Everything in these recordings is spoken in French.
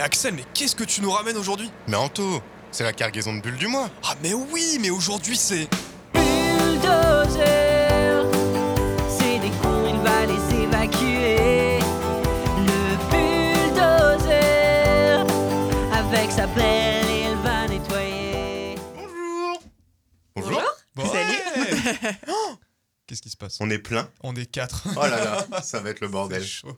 Mais Axel, mais qu'est-ce que tu nous ramènes aujourd'hui? Mais Anto, c'est la cargaison de bulles du mois. Ah mais oui, mais aujourd'hui c'est... bulldozer. C'est des cons, il va les évacuer. Le bulldozer, avec sa pelle, il va nettoyer. Bonjour. Bonjour Salut. Oh Qu'est-ce qui se passe? On est plein. On est quatre. Oh là là, ça va être le bordel. Chaud.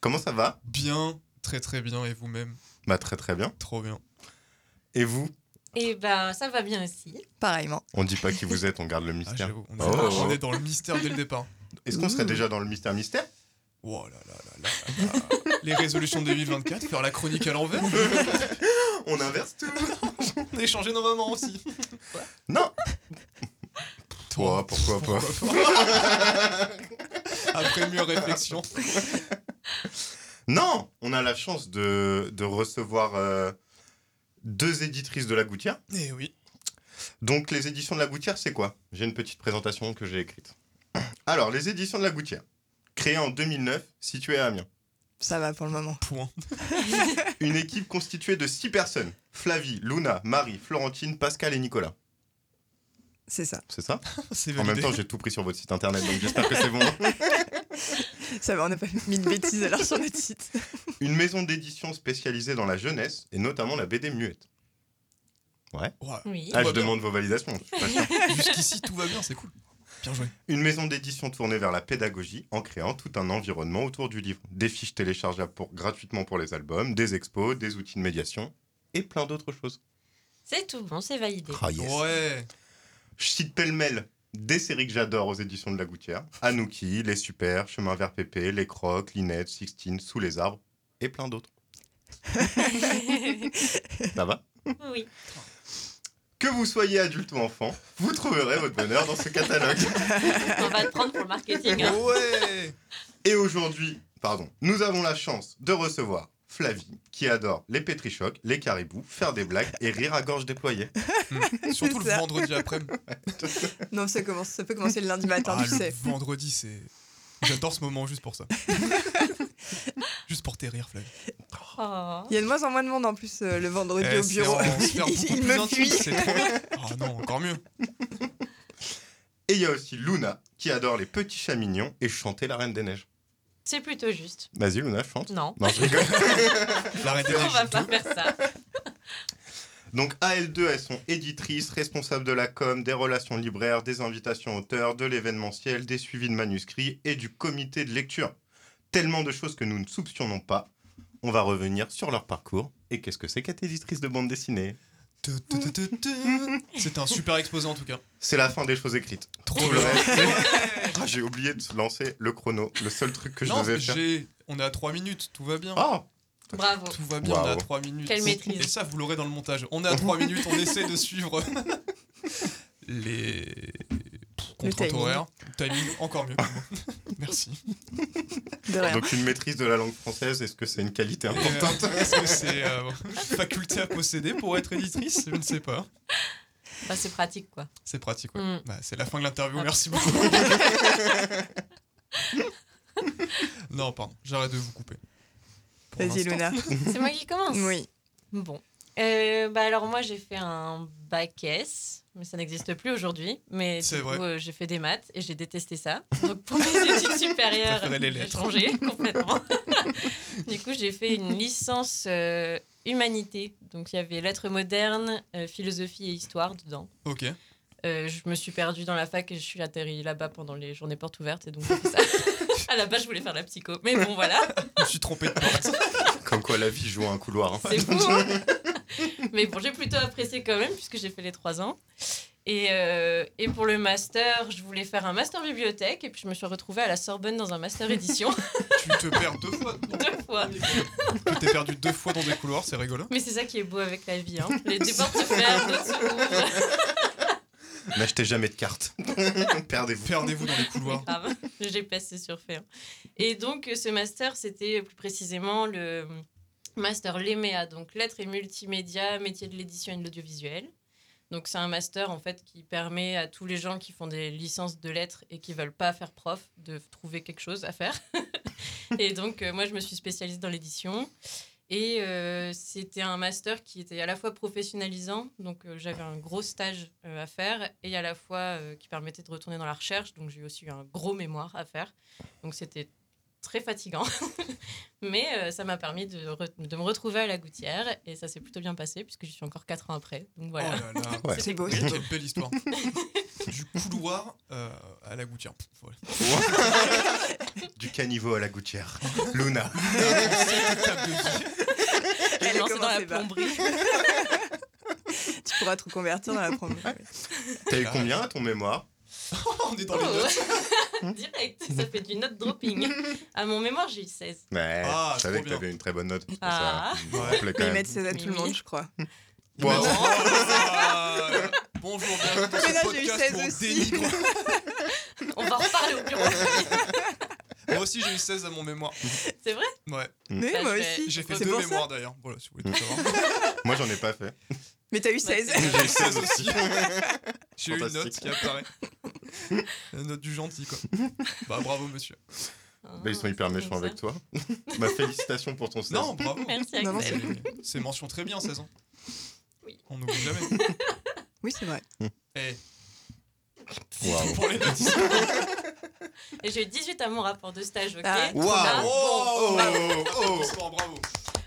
Comment ça va? Bien, très très bien, et vous-même Bah très très bien. Trop bien. Et vous Et ben, ça va bien aussi. Pareillement. On dit pas qui vous êtes, on garde le Ah, mystère. j'avoue, on, est, Oh. on est dans le mystère dès le départ. Est-ce qu'on serait déjà dans le mystère mystère? Oh là là là là là. Les résolutions de 2024, faire la chronique à l'envers. On inverse tout. On a échangé nos mamans aussi. Non Toi, pourquoi pas? Après mieux réflexion. Non On a la chance de, de recevoir euh, deux éditrices de La Gouttière. Eh oui. Donc les éditions de La Gouttière, c'est quoi? J'ai une petite présentation que j'ai écrite. Alors, les éditions de La Gouttière, créées en 2009, situées à Amiens. Ça va pour le moment. Point. Une équipe constituée de six personnes. Flavie, Luna, Marie, Florentine, Pascal et Nicolas. C'est ça. C'est ça? En même temps, j'ai tout pris sur votre site internet, donc j'espère que c'est bon. Ça va, on n'a pas mis de bêtises alors sur notre site. Une maison d'édition spécialisée dans la jeunesse, et notamment la BD muette. Ouais, Oui. Ah, je demande vos validations. Jusqu'ici, tout va bien, c'est cool. Bien joué. Une maison d'édition tournée vers la pédagogie en créant tout un environnement autour du livre. Des fiches téléchargeables pour, gratuitement pour les albums, des expos, des outils de médiation et plein d'autres choses. C'est tout bon, c'est validé. Ah, Ouais. Je cite pêle-mêle des séries que j'adore aux éditions de la Gouttière. Anouki, Les Super, Chemin vers Pépé, Les Crocs, Linette, Sixtine, Sous les arbres et plein d'autres. Ça va? Oui. Que vous soyez adulte ou enfant, vous trouverez votre bonheur dans ce catalogue. On va te prendre pour le marketing. hein. Ouais. Et aujourd'hui, pardon, nous avons la chance de recevoir Flavie, qui adore les pétrichocs, les caribous, faire des blagues et rire à gorge déployée. Hmm. Surtout le ça. vendredi après-midi. Non, ça, commence, ça peut commencer le lundi matin, Ah, tu le sais. vendredi, c'est. J'adore ce moment juste pour ça. juste pour tes rires, Flavie. Oh. Il y a de moins en moins de monde en plus euh, le vendredi Eh, au bureau. Il me fuit. c'est trop bien. Ah non, encore mieux. Et il y a aussi Luna, qui adore les petits chats mignons et chanter la Reine des Neiges. C'est plutôt juste. Vas-y, Luna, chante. Non. Non, je rigole. On va pas faire ça. Donc AL2, elles sont éditrices, responsables de la com, des relations libraires, des invitations auteurs, de l'événementiel, des suivis de manuscrits et du comité de lecture. Tellement de choses que nous ne soupçonnons pas. On va revenir sur leur parcours. Et qu'est-ce que c'est qu'être éditrice de bande dessinée. C'était un super exposé en tout cas. C'est la fin des choses écrites. Trop le reste, Ah, J'ai oublié de lancer le chrono. Le seul truc que je Non, devais faire. j'ai. On est à 3 minutes, tout va bien. Ah Bravo. Tout va bien, on est à Waouh. 3 minutes. Quelle maîtrise. Et ça, vous l'aurez dans le montage. On est à 3 minutes, on essaie de suivre les contraintes timing. horaires. Timing, encore mieux. Merci. De rien. Donc une maîtrise de la langue française, est-ce que c'est une qualité importante Euh, Est-ce que c'est euh, faculté à posséder pour être éditrice? Je ne sais pas. Bah, c'est pratique, quoi. C'est pratique, ouais. Mm. Bah, c'est la fin de l'interview, Ah. merci beaucoup. non, pardon, j'arrête de vous couper. Vas-y. Luna. C'est moi qui commence Oui. Bon. Euh, bah alors moi j'ai fait un bac S, mais ça n'existe plus aujourd'hui. Mais C'est du vrai. coup, euh, j'ai fait des maths et j'ai détesté ça. Donc pour mes études supérieures, j'ai changé complètement. du coup j'ai fait une licence euh, humanité. Donc il y avait lettres modernes, euh, philosophie et histoire dedans. Ok. Euh, je me suis perdue dans la fac et je suis atterrie là-bas pendant les journées portes ouvertes et donc j'ai fait ça. à la base je voulais faire la psycho, mais bon voilà. Je me suis trompé de porte. Comme quoi la vie joue un couloir. hein. C'est fou, hein Mais bon, j'ai plutôt apprécié quand même, puisque j'ai fait les trois ans. Et, euh, et pour le master, je voulais faire un master bibliothèque, et puis je me suis retrouvée à la Sorbonne dans un master édition, tu te perds deux fois. deux fois. Tu t'es perdu deux fois dans des couloirs, c'est rigolo. Mais c'est ça qui est beau avec la vie, hein. Les des portes se ferment, d'autres. N'achetez jamais de cartes. Perdez-vous. Perdez-vous dans les couloirs. Grave. Le GPS c'est surfait. hein. Et donc, ce master, c'était plus précisément le master LEMEA, donc lettres et multimédia, métier de l'édition et de l'audiovisuel. Donc, c'est un master en fait qui permet à tous les gens qui font des licences de lettres et qui veulent pas faire prof de trouver quelque chose à faire. Et donc, euh, moi, je me suis spécialisée dans l'édition. Et euh, c'était un master qui était à la fois professionnalisant, donc euh, j'avais un gros stage à faire, et à la fois qui permettait de retourner dans la recherche, donc j'ai aussi eu un gros mémoire à faire. Donc c'était très fatigant, mais euh, ça m'a permis de, re- de me retrouver à la gouttière, et ça s'est plutôt bien passé, puisque je suis encore 4 ans après. Donc voilà. Oh là là. Ouais. C'est beau. Oui, quelle belle histoire. du couloir euh, à la gouttière. Voilà. Du caniveau à la gouttière. Luna. Elle est lancée dans la plomberie. Tu pourras te reconvertir dans la promo. T'as eu combien à ton mémoire? On est dans les Oh. notes. Direct, ça fait du note dropping. À mon mémoire, j'ai eu 16. Ouais, Ah, je savais que t'avais une très bonne note. Ah. Ça Ouais. ils mettent 16 à tout le monde, je crois. Wow. Ah, Bonjour, bienvenue dans ce là, j'ai eu podcast 16 où on aussi. dénigre. On va en reparler au bureau. Moi aussi, j'ai eu 16 à mon mémoire. C'est vrai Ouais. Mais Bah, moi aussi. J'ai fait deux pour mémoires d'ailleurs. Voilà, si vous voulez tout savoir. Moi, j'en ai pas fait. Mais t'as eu 16. Bah, J'ai eu 16 aussi. J'ai eu une note qui apparaît. La note du gentil, quoi. Bah, bravo, monsieur. Bah, ils sont hyper Ah, méchants avec toi. bah, félicitations pour ton 16. Non, bravo. Merci, Non, non, Axel. C'est- mention très bien, 16 ans. Oui. On n'oublie jamais. Oui, c'est vrai. Eh, Waouh. pour les notes. Et j'ai eu 18 à mon rapport de stage, ok? Ah. Bien. Waouh. Bon, Oh, oh. Applaudissements, bravo.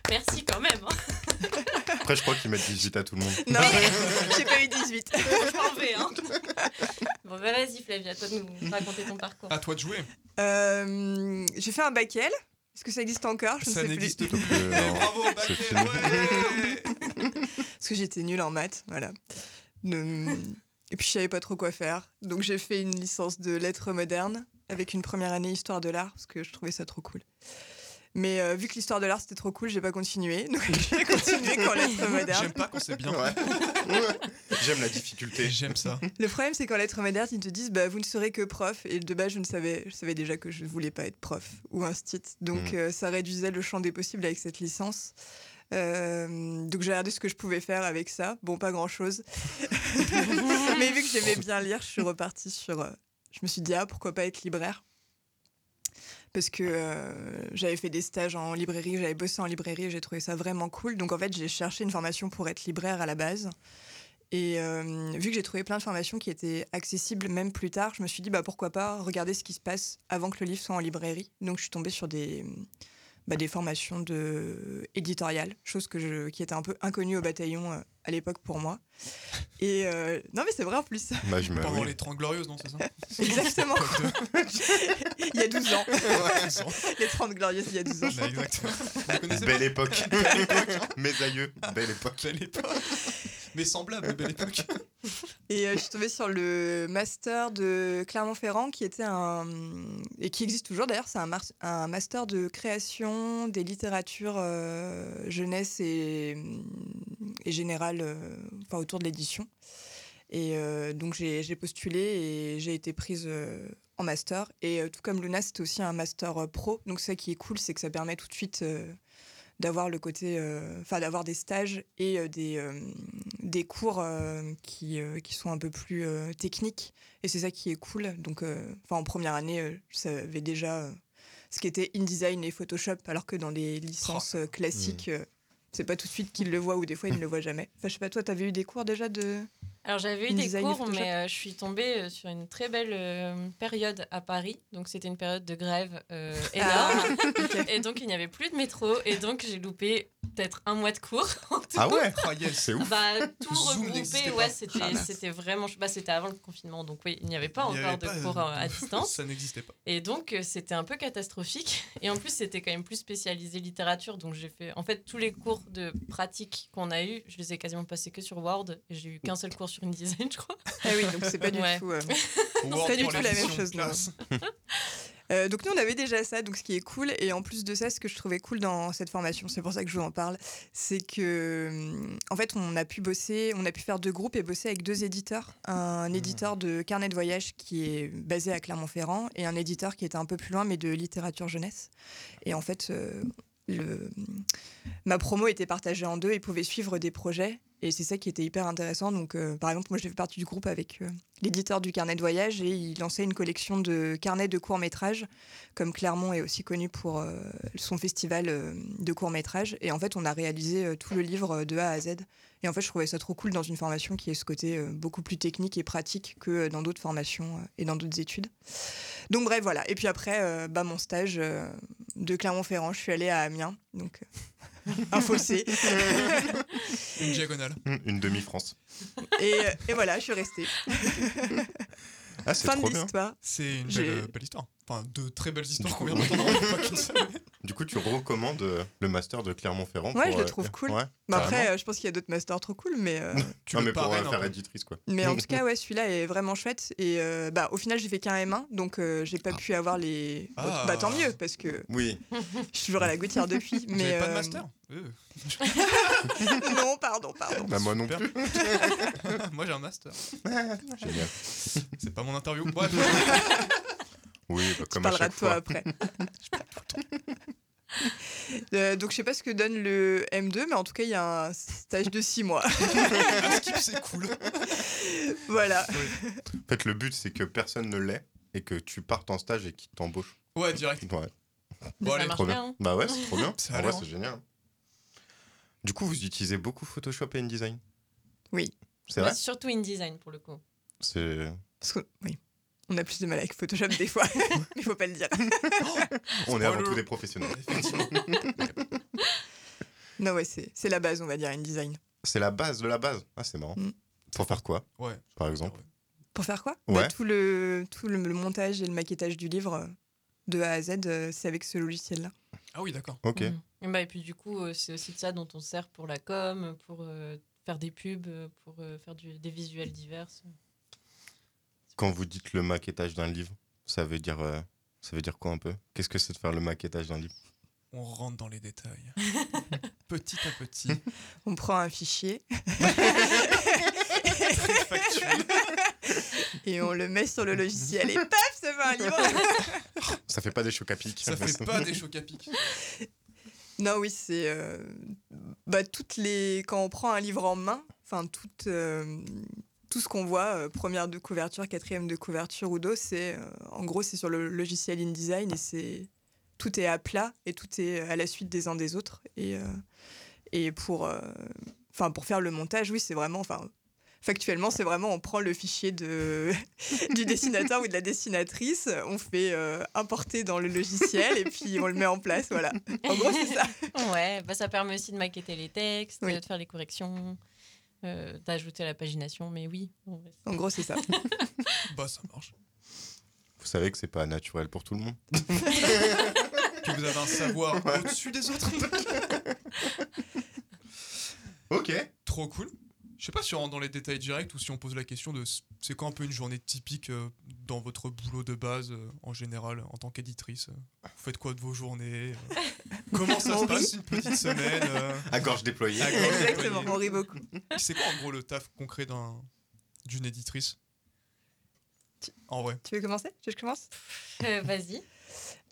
Merci quand même. hein. Après, je crois qu'ils mettent 18 à tout le monde. Non, j'ai pas eu 18. Je m'en vais. Hein. Bon, bah vas-y, Flavia, à toi de nous raconter ton parcours. À toi de jouer. Euh, j'ai fait un bac L. Est-ce que ça existe encore? Je ne Ça sais plus. n'existe plus. Euh, Eh, non. bravo, Baquet, fini. ouais. Parce que j'étais nulle en maths, voilà. Ne- Et puis je savais pas trop quoi faire. Donc j'ai fait une licence de lettres modernes avec une première année histoire de l'art parce que je trouvais ça trop cool. Mais euh, vu que l'histoire de l'art c'était trop cool, j'ai pas continué. Donc j'ai continué qu'en lettres modernes. J'aime pas quand c'est bien. Ouais. J'aime la difficulté. J'aime ça. Le problème c'est qu'en lettres modernes, ils te disent bah vous ne serez que prof et de base je ne savais je savais déjà que je voulais pas être prof ou instit. Donc Mm. euh, ça réduisait le champ des possibles avec cette licence. Euh, donc j'ai regardé ce que je pouvais faire avec ça. Bon, pas grand chose. Mais vu que j'aimais bien lire, je suis repartie sur. euh, je me suis dit, ah, pourquoi pas être libraire? Parce que euh, j'avais fait des stages en librairie, j'avais bossé en librairie j'ai trouvé ça vraiment cool. Donc en fait, j'ai cherché une formation pour être libraire à la base. Et euh, vu que j'ai trouvé plein de formations qui étaient accessibles même plus tard, je me suis dit bah pourquoi pas regarder ce qui se passe avant que le livre soit en librairie. Donc je suis tombée sur des, bah, des formations de éditoriales, chose que je, qui était un peu inconnue au bataillon euh, à l'époque pour moi. Et euh, non mais c'est vrai en plus, Bah, je Pendant oui. les 30 glorieuses, non, c'est ça? Exactement, il y a 12 ans, Ouais. les 30 glorieuses il y a 12 ans. Là, exactement. Vous connaissez Belle époque. Mes aïeux, belle époque. Belle époque. Mais semblable, belle époque. Et euh, je suis tombée sur le master de Clermont-Ferrand qui était un. et qui existe toujours d'ailleurs, c'est un, master de création des littératures euh, jeunesse et, et générale, euh, enfin autour de l'édition. Et euh, donc j'ai postulé et j'ai été prise en master. Et tout comme Luna, c'était aussi un master pro. Donc ça qui est cool, c'est que ça permet tout de suite d'avoir le côté, euh, enfin d'avoir des stages et euh, des, euh, des cours qui, qui sont un peu plus techniques. Et c'est ça qui est cool. Donc, enfin en première année, je savais déjà ce qu'était InDesign et Photoshop, alors que dans les licences euh, classiques, euh, c'est pas tout de suite qu'ils le voient ou des fois ils ne le voient jamais. Enfin, je sais pas, toi, t'avais eu des cours déjà de. Alors j'avais eu des cours, mais euh, je suis tombée euh, sur une très belle euh, période à Paris. Donc c'était une période de grève euh, énorme. Et donc il n'y avait plus de métro. Et donc j'ai loupé peut-être un mois de cours. en Ah ouais Oh, yes. C'est ouf. Bah, tout Zoom regroupé, ouais, c'était, Ah, c'était vraiment. Bah, c'était avant le confinement, donc oui, il n'y avait pas Il encore avait de pas, cours euh, à distance. Ça n'existait pas. Et donc, euh, c'était un peu catastrophique. Et en plus, c'était quand même plus spécialisé littérature. Donc, j'ai fait. En fait, tous les cours de pratique qu'on a eu, je les ai quasiment passés que sur Word. Et j'ai eu qu'un seul cours sur InDesign, je crois. Ah oui, donc c'est pas du Ouais. tout. euh, Word pas du tout la même chose, non. Euh, donc nous on avait déjà ça, donc ce qui est cool. Et en plus de ça, ce que je trouvais cool dans cette formation, c'est pour ça que je vous en parle, c'est que hum, en fait on a pu bosser, on a pu faire deux groupes et bosser avec deux éditeurs. Un éditeur de carnet de voyage qui est basé à Clermont-Ferrand et un éditeur qui était un peu plus loin mais de littérature jeunesse. Et en fait, euh, le, ma promo était partagée en deux, ils pouvaient suivre des projets. Et c'est ça qui était hyper intéressant. Donc, euh, par exemple, moi, j'ai fait partie du groupe avec euh, l'éditeur du carnet de voyage et il lançait une collection de carnets de courts-métrages, comme Clermont est aussi connu pour euh, son festival de courts-métrages. Et en fait, on a réalisé tout le livre de A à Z. Et en fait, je trouvais ça trop cool dans une formation qui est ce côté beaucoup plus technique et pratique que dans d'autres formations et dans d'autres études. Donc, bref, voilà. Et puis après, bah, mon stage de Clermont-Ferrand, je suis allée à Amiens. Donc, un fossé. Une diagonale. Hum, Une demi-France. Et, euh, et voilà, je suis restée. Ah, c'est Fin de l'histoire. C'est une belle histoire. Enfin, deux très belles histoires Du qu'on coup- vient d'entendre. Du coup, tu recommandes euh, le master de Clermont-Ferrand Ouais, pour, je le euh, trouve cool. Ouais, Mais après, euh, je pense qu'il y a d'autres masters trop cool, mais, euh, Tu Non, mais pour euh, faire éditrice, quoi. mais en tout cas, ouais, celui-là est vraiment chouette. Et euh, bah, au final, j'ai fait qu'un M1, donc euh, j'ai pas pu avoir les. Ah. Bah, tant mieux, parce que Oui, je suis toujours à la gouttière depuis. Vous mais pas de master non, pardon, pardon. bah, moi non plus. Moi j'ai un master. Génial. C'est pas mon interview. Bref. Oui, bah, Tu comme à parleras chaque de toi fois. après. Euh, donc je sais pas ce que donne le M2, mais en tout cas il y a un stage de 6 mois. C'est cool. voilà. En fait, le but, c'est que personne ne l'ait et que tu partes en stage et qu'ils t'embauchent. Ouais, direct. Ouais, Bon, allez, marche trop bien. bien. hein. Bah ouais, c'est trop bien. En vrai, c'est génial. Du coup, vous utilisez beaucoup Photoshop et InDesign? Oui. C'est vrai? Surtout InDesign pour le coup. C'est... Oui. On a plus de mal avec Photoshop des fois, mais il faut pas le dire. On est avant tout des professionnels. Effectivement. Non, ouais, c'est c'est la base, on va dire, InDesign. C'est la base de la base. Ah, c'est marrant. Mm. Pour faire quoi, Ouais. par exemple Pour faire quoi? Ouais. Bah, Tout, le, tout le, le montage et le maquettage du livre euh, de A à Z, euh, c'est avec ce logiciel-là. Ah oui, d'accord. Ok. Et, bah, et puis du coup, euh, c'est aussi de ça dont on se sert pour la com, pour euh, faire des pubs, pour euh, faire du- des visuels divers. Quand vous dites le maquettage d'un livre, ça veut dire, euh, ça veut dire quoi un peu? Qu'est-ce que c'est de faire le maquettage d'un livre? On rentre dans les détails. petit à petit. On prend un fichier et on le met sur le logiciel et paf, ça fait un livre. Ça fait pas des chocs à pic. Ça fait pas des chocs à pic. Non, oui, c'est euh, bah, toutes les quand on prend un livre en main, enfin toute euh, tout ce qu'on voit, euh, première de couverture, quatrième de couverture ou dos, c'est euh, en gros c'est sur le logiciel InDesign et c'est tout est à plat et tout est à la suite des uns des autres et euh, et pour euh, enfin pour faire le montage, oui, c'est vraiment enfin Factuellement, c'est vraiment on prend le fichier de, du dessinateur ou de la dessinatrice, on fait euh, importer dans le logiciel et puis on le met en place. Voilà. En gros, c'est ça. Ouais, bah, ça permet aussi de maqueter les textes, Oui. euh, de faire les corrections, euh, d'ajouter la pagination. Mais oui, en vrai, En gros, c'est ça. Bah, ça marche. Vous savez que c'est pas naturel pour tout le monde. Que vous avez un savoir au-dessus des autres. Ok. Trop cool. Je sais pas si on rentre dans les détails directs ou si on pose la question de c'est quoi un peu une journée typique euh, dans votre boulot de base euh, en général en tant qu'éditrice. euh? Vous faites quoi de vos journées Comment ça se passe une petite semaine À gorge déployée. À gorge Exactement, déployée. on rit beaucoup. C'est quoi en gros le taf concret d'un d'une éditrice? En vrai. Tu veux commencer? Tu veux que je commence? Euh, Vas-y.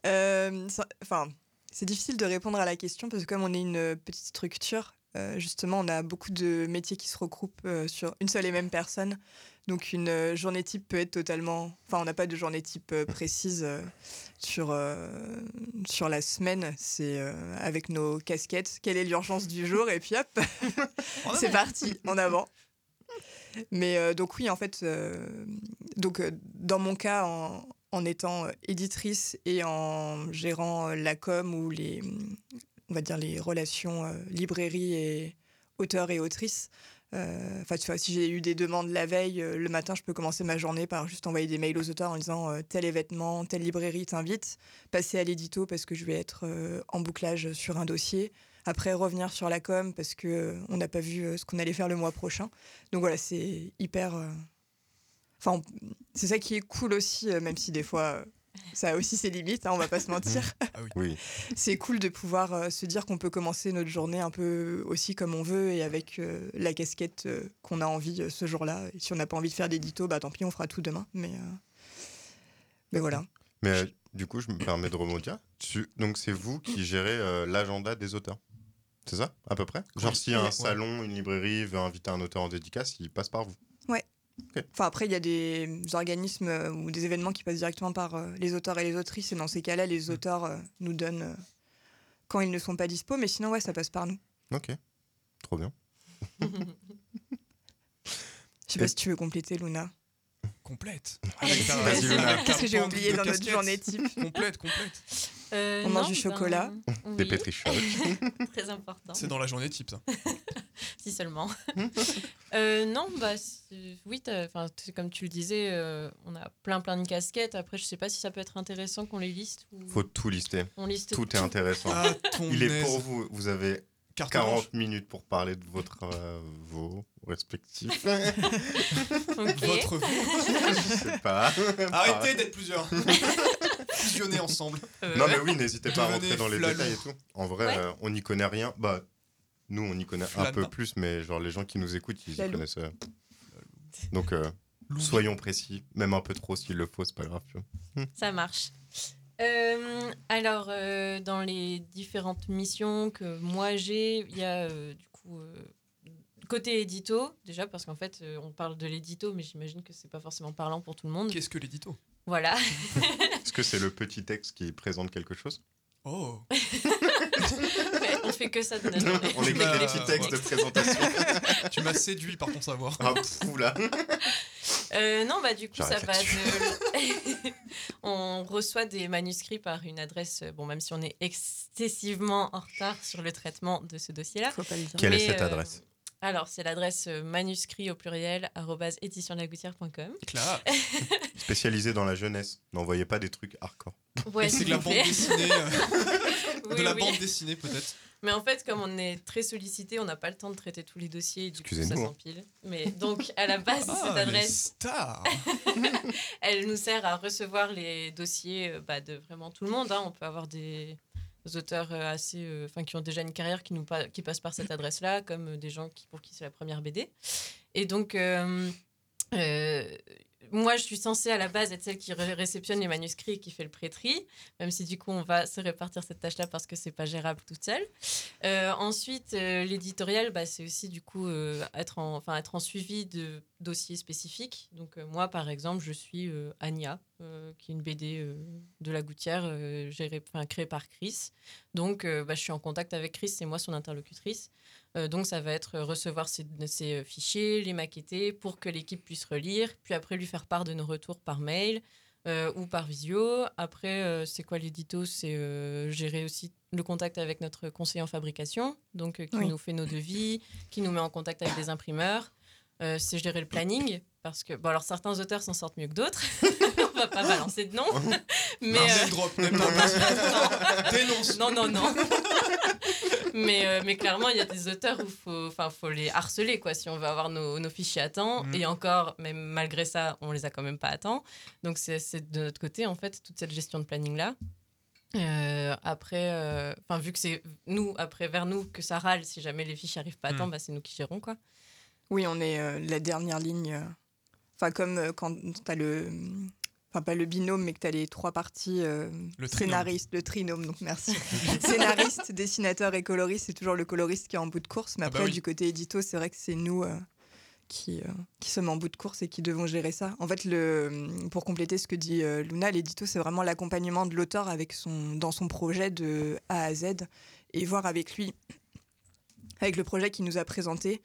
Euh, Enfin, c'est difficile de répondre à la question parce que comme on est une petite structure, euh, justement, on a beaucoup de métiers qui se regroupent euh, sur une seule et même personne. Donc une euh, journée type peut être totalement... Enfin, on n'a pas de journée type précise sur, sur la semaine. C'est avec nos casquettes, quelle est l'urgence du jour? Et puis hop, c'est parti, en avant. Mais donc oui, en fait, donc dans mon cas, en, en étant éditrice et en gérant la com ou les, on va dire les relations euh, librairie et auteurs et autrices. euh, Enfin, si j'ai eu des demandes la veille, euh, le matin, je peux commencer ma journée par juste envoyer des mails aux auteurs en disant tel événement, telle librairie t'invite, passer à l'édito parce que je vais être en bouclage sur un dossier, après revenir sur la com parce que on n'a pas vu ce qu'on allait faire le mois prochain. Donc voilà, c'est hyper. Enfin, c'est ça qui est cool aussi, même si des fois ça a aussi ses limites, hein, on va pas se mentir. Oui. c'est cool de pouvoir euh, se dire qu'on peut commencer notre journée un peu aussi comme on veut et avec euh, la casquette euh, qu'on a envie euh, ce jour-là. Et si on n'a pas envie de faire d'édito, bah tant pis, on fera tout demain. Mais, euh, mais voilà. Mais euh, du coup, je me permets de rebondir. Tu- Donc, c'est vous qui gérez euh, l'agenda des auteurs. C'est ça, à peu près? Genre, si un salon, une librairie veut inviter un auteur en dédicace, il passe par vous? Enfin, après, il y a des organismes euh, ou des événements qui passent directement par euh, les auteurs et les autrices. Et dans ces cas-là, les auteurs euh, nous donnent euh, quand ils ne sont pas dispo. Mais sinon, ouais, ça passe par nous. Ok, trop bien. Je sais pas si tu veux compléter, Luna. Complète. Luna. Qu'est-ce que j'ai oublié dans notre journée type Complète, complète. Euh, On mange du chocolat. ben, Des oui, pétrichocs. Très important. C'est dans la journée type, ça. Si seulement. Euh, non, bah oui, comme tu le disais, euh, on a plein plein de casquettes. Après, je sais pas si ça peut être intéressant qu'on les liste ou Faut tout lister. on liste Tout est intéressant. Ah, Il est pour vous. Vous avez Carte 40 blanche. minutes pour parler de votre, euh, vos respectifs. Votre Je sais pas. Arrêtez d'être plusieurs. Fusionnez ensemble. Euh, Non mais oui, n'hésitez pas à rentrer dans les détails et tout. En vrai, Ouais. euh, on n'y connaît rien. Bah, nous, on y connaît un peu plus, mais genre les gens qui nous écoutent, ils y connaissent. euh. Donc, euh, soyons précis, même un peu trop s'il le faut, c'est pas grave. vois. Ça marche. Euh, alors, euh, dans les différentes missions que moi j'ai, il y a euh, du coup euh, côté édito, déjà parce qu'en fait euh, on parle de l'édito, mais j'imagine que c'est pas forcément parlant pour tout le monde. Qu'est-ce que l'édito? Voilà. Est-ce que c'est le petit texte qui présente quelque chose? Oh Ouais, on fait que ça de notre. On écrit des petits textes de présentation. Tu m'as séduit par ton savoir. ah, pfou, là. Euh, non, bah du coup, ça va de... on reçoit des manuscrits par une adresse, euh, bon, même si on est excessivement en retard sur le traitement de ce dossier-là. Quelle est cette euh, adresse? Alors, c'est l'adresse euh, manuscrit au pluriel, éditionlagoutière.com. Claire. Spécialisé dans la jeunesse. N'envoyez pas des trucs hardcore. Ouais, c'est de la bande dessinée. euh, Oui, de la oui. bande dessinée, peut-être. Mais en fait, comme on est très sollicité, on n'a pas le temps de traiter tous les dossiers. et Du coup, ça hein. s'empile. Mais donc, à la base, Ah, cette adresse, stars elle nous sert à recevoir les dossiers euh, bah, de vraiment tout le monde. hein. On peut avoir des auteurs euh, assez, euh, enfin, qui ont déjà une carrière qui nous pa- qui passent par cette adresse-là, comme euh, des gens qui, pour qui c'est la première BD. Et donc, moi, je suis censée à la base être celle qui ré- réceptionne les manuscrits et qui fait le pré-tri, même si du coup, on va se répartir cette tâche-là parce que c'est pas gérable toute seule. Euh, ensuite, euh, l'éditorial, bah, c'est aussi du coup euh, être, en, être en suivi de dossiers spécifiques. Donc, moi, par exemple, je suis euh, qui est une BD de la Gouttière gérée, créée par Chris. Donc, bah, je suis en contact avec Chris, c'est moi son interlocutrice. Euh, donc, ça va être recevoir ces, ces, euh, fichiers, les maqueter pour que l'équipe puisse relire, puis après lui faire part de nos retours par mail euh, ou par visio. Après, euh, c'est quoi l'édito? C'est euh, gérer aussi le contact avec notre conseiller en fabrication, donc euh, qui Oui. nous fait nos devis, qui nous met en contact avec des imprimeurs. Euh, c'est gérer le planning, parce que, bon, alors certains auteurs s'en sortent mieux que d'autres. On va pas balancer de nom. Mais, Non, euh, drop, non, non, non. Mais, euh, mais clairement, il y a des auteurs où il faut, enfin, faut les harceler quoi, si on veut avoir nos, nos fichiers à temps. Mm. Et encore, même malgré ça, on les a quand même pas à temps. Donc c'est de notre côté, en fait, toute cette gestion de planning-là. Euh, après, euh, enfin vu que c'est nous, après vers nous, que ça râle si jamais les fichiers arrivent pas à Mm. temps, bah, c'est nous qui gérons quoi. Oui, on est euh, la dernière ligne. Enfin, comme euh, quand tu as le. Enfin, pas le binôme, mais que tu as les trois parties euh, Le scénariste, le trinôme, donc merci. Scénariste, dessinateur et coloriste, c'est toujours le coloriste qui est en bout de course. Mais Ah bah après, oui. du côté édito, c'est vrai que c'est nous euh, qui, euh, qui sommes en bout de course et qui devons gérer ça. En fait, le, pour compléter ce que dit Luna, l'édito, c'est vraiment l'accompagnement de l'auteur avec son, dans son projet de A à Z et voir avec lui, avec le projet qu'il nous a présenté,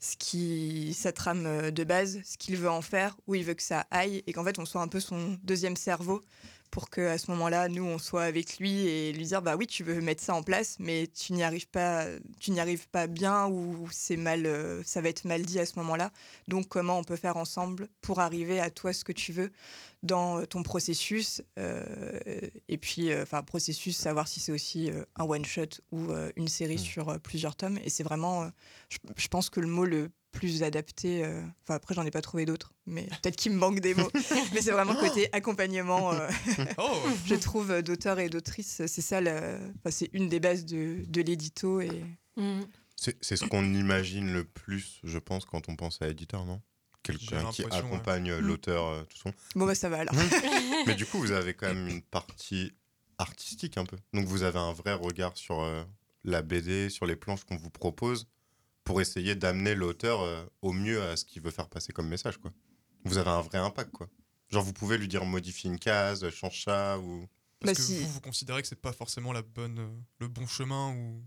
ce qui, sa trame euh, de base, ce qu'il veut en faire, où il veut que ça aille, et qu'en fait on soit un peu son deuxième cerveau pour que à ce moment-là, nous, on soit avec lui et lui dire bah oui, tu veux mettre ça en place, mais tu n'y arrives pas, tu n'y arrives pas bien ou c'est mal, euh, ça va être mal dit à ce moment-là. Donc comment on peut faire ensemble pour arriver à toi ce que tu veux? Dans ton processus euh, et puis euh, enfin processus, savoir si c'est aussi euh, un one shot ou euh, une série Mm. sur euh, plusieurs tomes. Et c'est vraiment, euh, je, je pense que le mot le plus adapté. euh, Enfin après j'en ai pas trouvé d'autres, mais peut-être qu'il me manque des mots. mais c'est vraiment côté accompagnement. euh, Oh je trouve euh, d'auteurs et d'autrices, c'est ça, c'est une des bases de, de l'édito. Et... Mm. C'est c'est ce qu'on imagine le plus, je pense, quand on pense à éditeur, non? Quelqu'un qui ouais. accompagne euh, Mm. l'auteur, euh, tout son. Bon bah ça va alors. Mais du coup, vous avez quand même une partie artistique un peu. Donc vous avez un vrai regard sur euh, la BD, sur les planches qu'on vous propose, pour essayer d'amener l'auteur euh, au mieux à ce qu'il veut faire passer comme message, quoi. Vous avez un vrai impact, quoi. Genre, vous pouvez lui dire modifie une case, change ça, ou... Parce Bah, que si- vous, vous considérez que c'est pas forcément la bonne, euh, le bon chemin ou.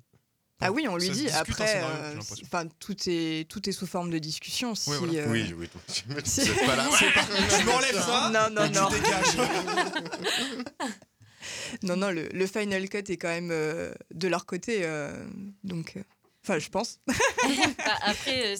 Ah oui, on lui dit. Après, euh, enfin, tout est tout est sous forme de discussion. Si, voilà. euh, Oui, oui, Si- c'est pas là. Tu m'enlèves ça Non, non, non. dégages. Non, non, le, le final cut est quand même euh, de leur côté. euh, donc, euh, enfin, je pense. Bah, après, euh,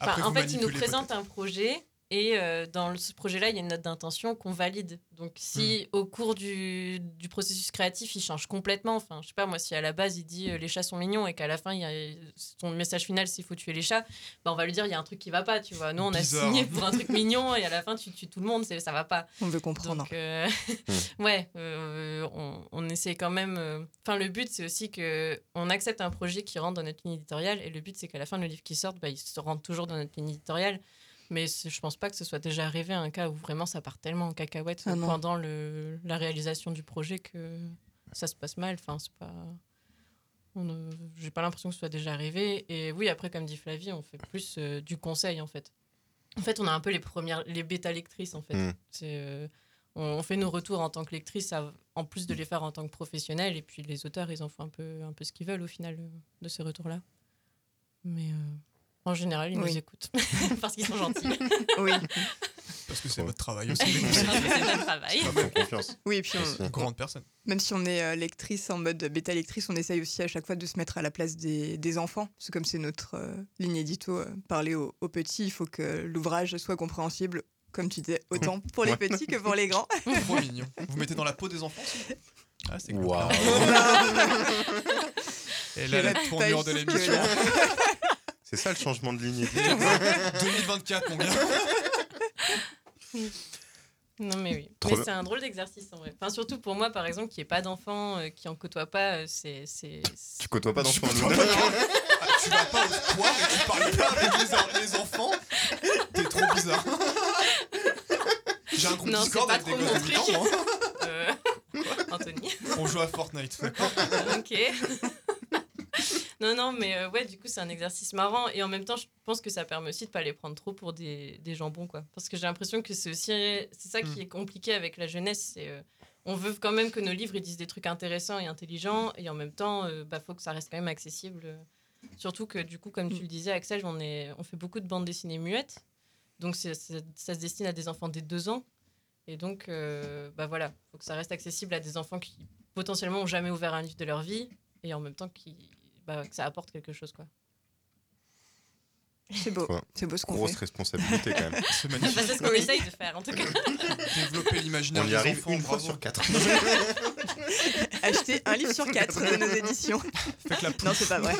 Après, en fait, il nous manipulez présente un projet et euh, dans ce projet-là, il y a une note d'intention qu'on valide. Donc, si Hmm. au cours du, du processus créatif, il change complètement, enfin, je sais pas, moi, si à la base, il dit euh, les chats sont mignons et qu'à la fin, il y a, son message final, c'est faut tuer les chats, bah, on va lui dire il y a un truc qui va pas, tu vois. Nous, on a signé pour un truc mignon et à la fin, tu tues tout le monde, ça va pas. On veut comprendre. Donc, euh, ouais, euh, on, on essaie quand même. euh, Enfin, le but, c'est aussi que on accepte un projet qui rentre dans notre ligne éditoriale. Et le but, c'est qu'à la fin, le livre qui sort, bah, il se rentre toujours dans notre ligne éditoriale. Mais je pense pas que ce soit déjà arrivé un cas où vraiment ça part tellement en cacahuète Ah pendant le, la réalisation du projet que ça se passe mal. Enfin, c'est pas. J'ai pas l'impression que ce soit déjà arrivé. Et oui, après, comme dit Flavie, on fait plus euh, du conseil en fait. En fait, on a un peu les premières, les bêta lectrices en fait. Mm. Euh, on, on fait nos retours en tant que lectrice, en plus de les faire en tant que professionnel. Et puis les auteurs, ils en font un peu, un peu ce qu'ils veulent au final euh, de ces retours-là. Mais euh, en général, ils Oui. nous écoutent parce qu'ils sont gentils. Oui, Parce que c'est Ouais. votre travail aussi. C'est notre travail. Confiance. oui, et puis on-. Une grande personne. même si on est euh, lectrice en mode bêta lectrice, on essaye aussi à chaque fois de se mettre à la place des, des enfants. Parce que comme c'est notre euh, ligne édito, euh, parler aux, aux petits, il faut que l'ouvrage soit compréhensible, comme tu disais, autant pour les Ouais. petits que pour les grands. Trop mignon. Vous mettez dans la peau des enfants Ah, c'est cool. Waouh. Et là, la tournure de l'émission. C'est ça le changement de ligne. 2024, mon gars. Non, mais oui. Trop mais c'est un drôle d'exercice en vrai. Enfin, surtout pour moi, par exemple, qui n'ai pas d'enfant, euh, qui en côtoie pas, euh, c'est. c'est- Tu côtoies pas Tu d'enfants, pas Ah, tu vas pas au square et tu parles pas avec les, les enfants T'es trop bizarre. J'ai un groupe Non, Discord c'est avec pas des gosses de mon 8 ans, moi. euh, Anthony. On joue à Fortnite, d'accord ok. Non, non, mais euh, ouais, du coup, c'est un exercice marrant. Et en même temps, je pense que ça permet aussi de pas les prendre trop pour des, des jambons, quoi. Parce que j'ai l'impression que c'est aussi. C'est ça qui Mm. est compliqué avec la jeunesse. C'est. euh, on veut quand même que nos livres ils disent des trucs intéressants et intelligents, et en même temps, il bah, faut que ça reste quand même accessible. Surtout que, du coup, comme tu le disais, Axel, on, est, on fait beaucoup de bandes dessinées muettes. Donc, c'est- c'est- ça se destine à des enfants dès deux ans. Et donc, euh, bah voilà, faut que ça reste accessible à des enfants qui potentiellement ont jamais ouvert un livre de leur vie et en même temps qui, bah, que ça apporte quelque chose. Quoi. C'est beau, Ouais. c'est beau ce qu'on Grosse fait. responsabilité quand même. C'est Bah, magnifique. c'est ce qu'on essaye de faire, en tout cas. Développer l'imaginaire On y des arrive enfants, une fois bravo. sur quatre. Acheter un livre sur quatre de nos éditions. Faites la Non, c'est pas vrai.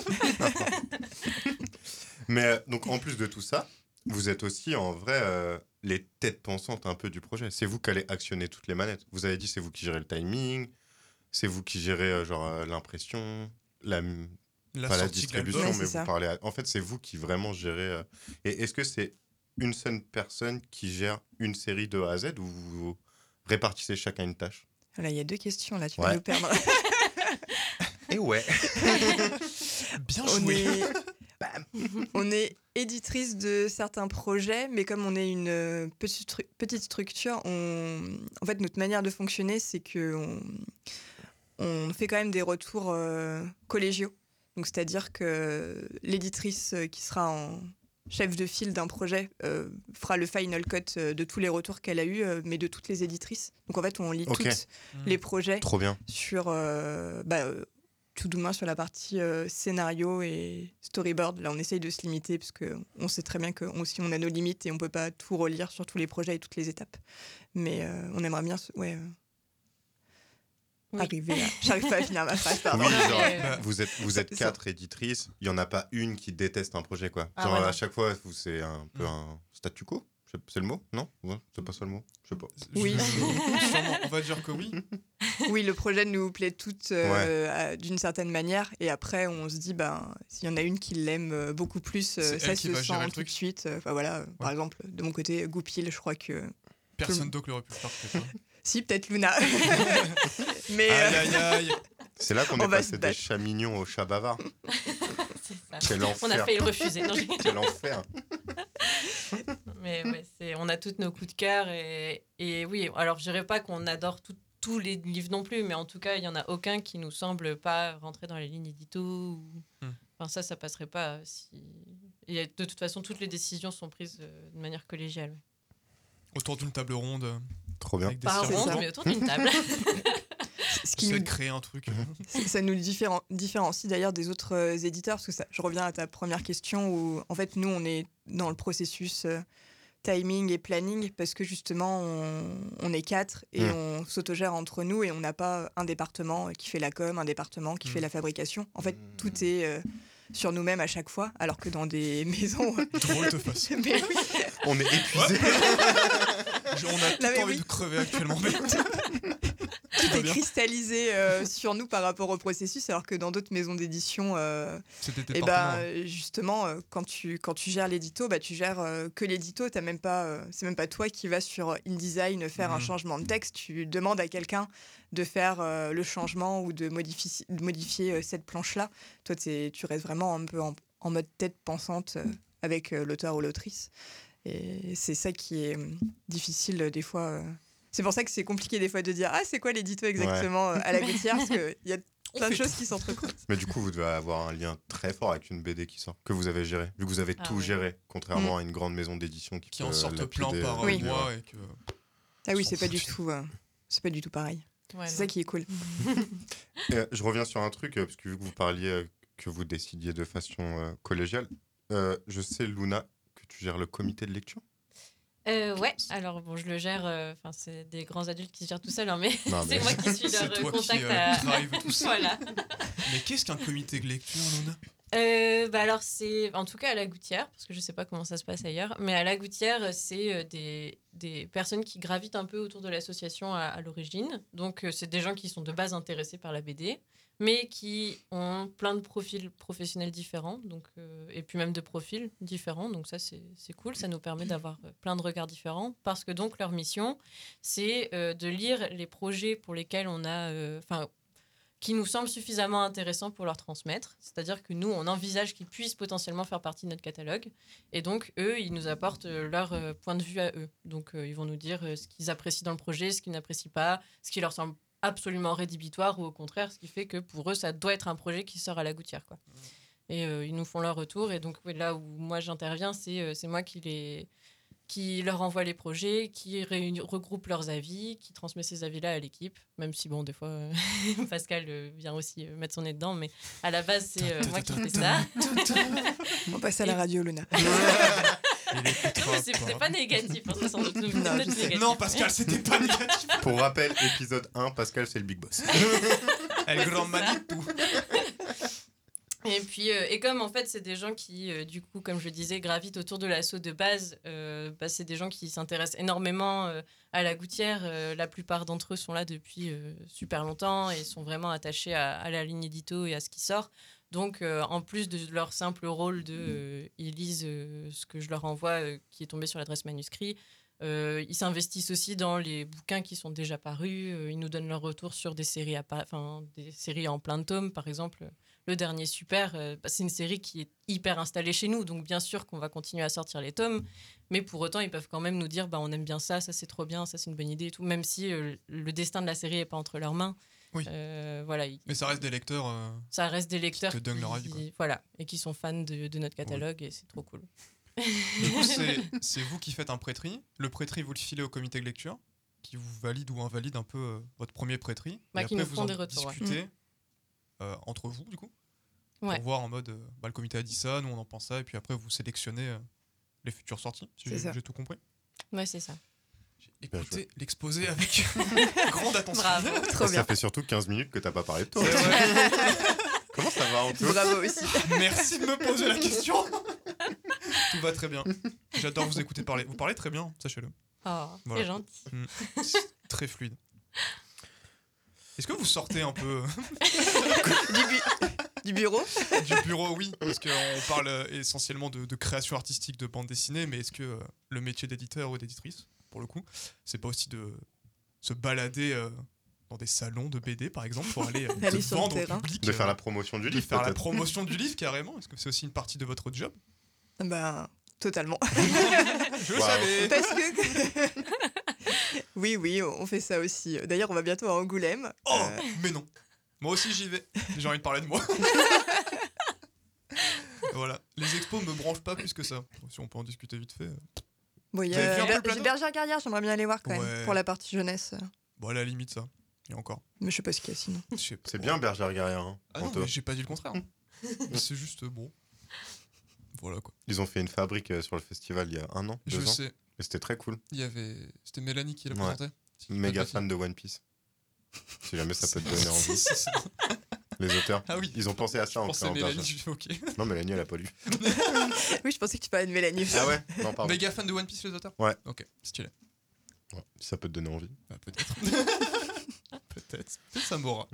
Mais euh, donc en plus de tout ça, vous êtes aussi en vrai euh, les têtes pensantes un peu du projet. C'est vous qui allez actionner toutes les manettes. Vous avez dit c'est vous qui gérez le timing, c'est vous qui gérez euh, genre euh, l'impression, la, La pas la distribution. Ouais, mais vous parlez. à- En fait, c'est vous qui vraiment gérez. euh, Et est-ce que c'est une seule personne qui gère une série de A à Z ou vous répartissez chacun une tâche? Là, il y a deux questions, là, tu Ouais. vas nous perdre. Et ouais. Bien on joué. est, bah, on est éditrice de certains projets, mais comme on est une euh, petite, stru- petite structure, on, en fait, notre manière de fonctionner, c'est que on, on fait quand même des retours euh, collégiaux. Donc, c'est-à-dire que l'éditrice euh, qui sera en chef de file d'un projet euh, fera le final cut euh, de tous les retours qu'elle a eu, mais de toutes les éditrices. Donc, en fait, on lit Ok. toutes les projets Trop bien. sur euh, bah, tout doucement sur la partie euh, scénario et storyboard. Là, on essaye de se limiter parce que on sait très bien que aussi on a nos limites et on peut pas tout relire sur tous les projets et toutes les étapes. Mais euh, on aimerait bien ouais, euh, Oui. arriver à. J'arrive pas à finir ma phrase, pardon. Oui, Non, genre, mais, Bah, vous êtes, vous êtes Ça- quatre éditrices, il n'y en a pas une qui déteste un projet, quoi. Ah Genre, à chaque fois, vous- c'est un peu Mm. un statu quo C'est le mot Non? Ouais, C'est pas ça le mot? Je sais pas. Oui. On va dire que oui. Oui, le projet nous plaît toutes euh, d'une certaine manière. Et après, on se dit, ben, s'il y en a une qui l'aime euh, beaucoup plus, euh, ça se sent tout truc. de suite. Enfin voilà, par exemple, de mon côté, Goupil, je crois que. Personne d'autre l'aurait pu faire. hein. Si, peut-être Luna. Mais. euh, Aïe aïe aïe. C'est là qu'on On est passé des chats mignons aux chats bavards. C'est ça. Quel On a enfer. failli le refuser. Non, Quel enfer. Mais ouais, c'est, on a tous nos coups de cœur. Et, et oui, alors je dirais pas qu'on adore tout- tous les livres non plus, mais en tout cas, il y en a aucun qui nous semble pas rentrer dans les lignes édito. Ou... Hmm. Enfin, ça, ça passerait pas si. Et de toute façon, toutes les décisions sont prises euh, de manière collégiale. Autour d'une table ronde, euh, Trop bien. avec des ronde, ça. mais autour d'une table. Ce qui nous, créer un truc. ça- nous différen- différencie d'ailleurs des autres euh, éditeurs, parce que ça, je reviens à ta première question où en fait nous on est dans le processus euh, timing et planning parce que justement on, on est quatre et Mm. on s'autogère entre nous et on n'a pas un département qui fait la com, un département qui fait la fabrication. En fait Mm. tout est euh, sur nous-mêmes à chaque fois, alors que dans des maisons. Drôle de mais oui, On est épuisé. On a tout envie oui. de crever actuellement. Tout est cristallisé euh, sur nous par rapport au processus, alors que dans d'autres maisons d'édition, euh, Et départements. bah euh, justement, euh, quand tu, quand tu gères l'édito, bah, tu gères que l'édito. T'as même pas, c'est même pas toi qui vas sur InDesign faire un Mhm. changement de texte. Tu demandes à quelqu'un de faire le changement ou de modifier, de modifier cette planche-là. Toi, t'es- tu restes vraiment un peu en, en mode tête pensante euh, avec l'auteur ou l'autrice. Et c'est ça qui est euh, difficile euh, des fois. euh. C'est pour ça que c'est compliqué des fois de dire ah c'est quoi l'édito exactement euh, à la gouttière? Parce qu'il y a plein de choses qui s'entrecroisent. Mais du coup, vous devez avoir un lien très fort avec une BD qui sort, que vous avez géré, vu que vous avez Ah tout ouais. géré, contrairement à une grande maison d'édition qui, qui peut en sortent plein lapider, par Oui. mois et que Ah oui, c'est pas du tout, euh, c'est pas du tout pareil. Ouais, c'est ça qui est cool. Euh, je reviens sur un truc, euh, parce que vu que vous parliez que vous décidiez de façon euh, collégiale, euh, je sais, Luna, tu gères le comité de lecture? Euh, ouais, alors bon, je le gère. euh, Enfin, c'est des grands adultes qui gèrent tout seul, hein, mais c'est moi qui suis leur euh, qui contact. euh, à... tout voilà. Mais qu'est-ce qu'un comité de lecture, Luna Euh, bah alors c'est en tout cas à la Gouttière parce que je sais pas comment ça se passe ailleurs mais à la Gouttière c'est euh, des, des personnes qui gravitent un peu autour de l'association à, à l'origine donc euh, c'est des gens qui sont de base intéressés par la BD mais qui ont plein de profils professionnels différents donc euh, et puis même de profils différents donc ça c'est cool ça nous permet d'avoir euh, plein de regards différents parce que donc leur mission c'est euh, de lire les projets pour lesquels on a qui nous semblent suffisamment intéressants pour leur transmettre. C'est-à-dire que nous, on envisage qu'ils puissent potentiellement faire partie de notre catalogue. Et donc, eux, ils nous apportent leur point de vue à eux. Donc, ils vont nous dire ce qu'ils apprécient dans le projet, ce qu'ils n'apprécient pas, ce qui leur semble absolument rédhibitoire ou au contraire, ce qui fait que pour eux, ça doit être un projet qui sort à la gouttière. Quoi. Et euh, ils nous font leur retour. Et donc, là où moi j'interviens, c'est euh, c'est moi qui les qui leur envoie les projets, qui regroupe leurs avis, qui transmet ces avis-là à l'équipe, même si, bon, des fois, euh, Pascal euh, vient aussi euh, mettre son nez dedans, mais à la base, c'est euh, moi qui fais ça. On passe à la radio, Luna. Il écoutera C'est pas. négatif, hein, ça sans doute. Non, négatif. Non, Pascal, c'était pas négatif. Pour rappel, épisode 1, Pascal, c'est le big boss. El grand Manitou. Et puis, euh, et comme en fait, c'est des gens qui, euh, du coup, comme je le disais, gravitent autour de l'assaut de base, euh, bah, c'est des gens qui s'intéressent énormément euh, à la gouttière. Euh, la plupart d'entre eux sont là depuis euh, super longtemps et sont vraiment attachés à, à la ligne édito et à ce qui sort. Donc, euh, en plus de leur simple rôle de. euh, ils lisent euh, ce que je leur envoie qui est tombé sur l'adresse manuscrit. ils s'investissent aussi dans les bouquins qui sont déjà parus. ils nous donnent leur retour sur des séries, à pa- enfin, des séries en plein de tomes, par exemple. Le dernier Super, bah, c'est une série qui est hyper installée chez nous, donc bien sûr qu'on va continuer à sortir les tomes, mais pour autant ils peuvent quand même nous dire bah, on aime bien ça, ça c'est trop bien, ça c'est une bonne idée et tout, même si le destin de la série n'est pas entre leurs mains. Oui. Euh, voilà, Mais ça reste des lecteurs. euh, ça reste des lecteurs te donnent leur avis, quoi. voilà, et qui sont fans de, de notre catalogue et c'est trop cool. Du coup, c'est vous qui faites un prêtris. Le prêtris, vous le filez au comité de lecture, qui vous valide ou invalide un peu euh, votre premier prêtris. Bah, et qui après, nous vous en des retours, ouais. discutez euh, entre vous, du coup. Ouais. Pour voir en mode, euh, bah, le comité a dit ça, nous on en pense ça, et puis après vous sélectionnez euh, les futures sorties, si C'est j'ai ça. j'ai tout compris. Ouais, c'est ça. Écouté l'exposé avec grande attention. Bravo. Trop ça bien. fait surtout 15 minutes que t'as pas parlé de toi. C'est vrai. Comment ça va, Anto Bravo aussi. Merci de me poser la question. Tout va très bien. J'adore vous écouter parler. Vous parlez très bien, sachez-le. Oh, Voilà. c'est gentil. C'est très fluide. Est-ce que vous sortez un peu Du, bu- du bureau du bureau Oui, parce qu'on parle essentiellement de, de création artistique de bande dessinée, mais est-ce que euh, le métier d'éditeur ou d'éditrice, pour le coup, c'est pas aussi de se balader euh, dans des salons de BD, par exemple, pour aller euh, Aller te vendre au public. De euh, faire la promotion du de livre, faire la promotion du livre, carrément. Est-ce que c'est aussi une partie de votre job? Ben, totalement. Je le Wow. savais Parce que. oui, oui, on fait ça aussi. D'ailleurs, on va bientôt à Angoulême. Oh, Euh, mais non. Moi aussi j'y vais. J'ai envie de parler de moi. voilà. Les expos me branchent pas plus que ça. Si on peut en discuter vite fait. Bon, il y a Ber- Bergère Carrière, j'aimerais bien aller voir quand Ouais. même. Pour la partie jeunesse. Bon, à la limite, ça. Et encore. Mais je sais pas ce qu'il y a sinon. C'est bien Bergère Guerrière. Hein, Ah non, Anto. mais j'ai pas dit le contraire. Mais c'est juste bon. Voilà quoi. Ils ont fait une fabrique euh, sur le festival il y a un an, Je deux ans. sais. Et c'était très cool. Il y avait. C'était Mélanie qui l'a Ouais. présenté. Méga fan de One Piece. Si jamais ça peut te donner envie. Les auteurs, Ah oui. ils ont pensé à ça Je en pensais Mélanie, ok. Non, Mélanie, elle a pas lu. Oui, je pensais que tu parlais de Mélanie. Ah ouais? Non, pardon. Méga fan de One Piece, les auteurs? Ouais. Ok, stylé. Ouais, si ça peut te donner envie. Bah, peut-être. peut-être. Peut-être ça m'aura.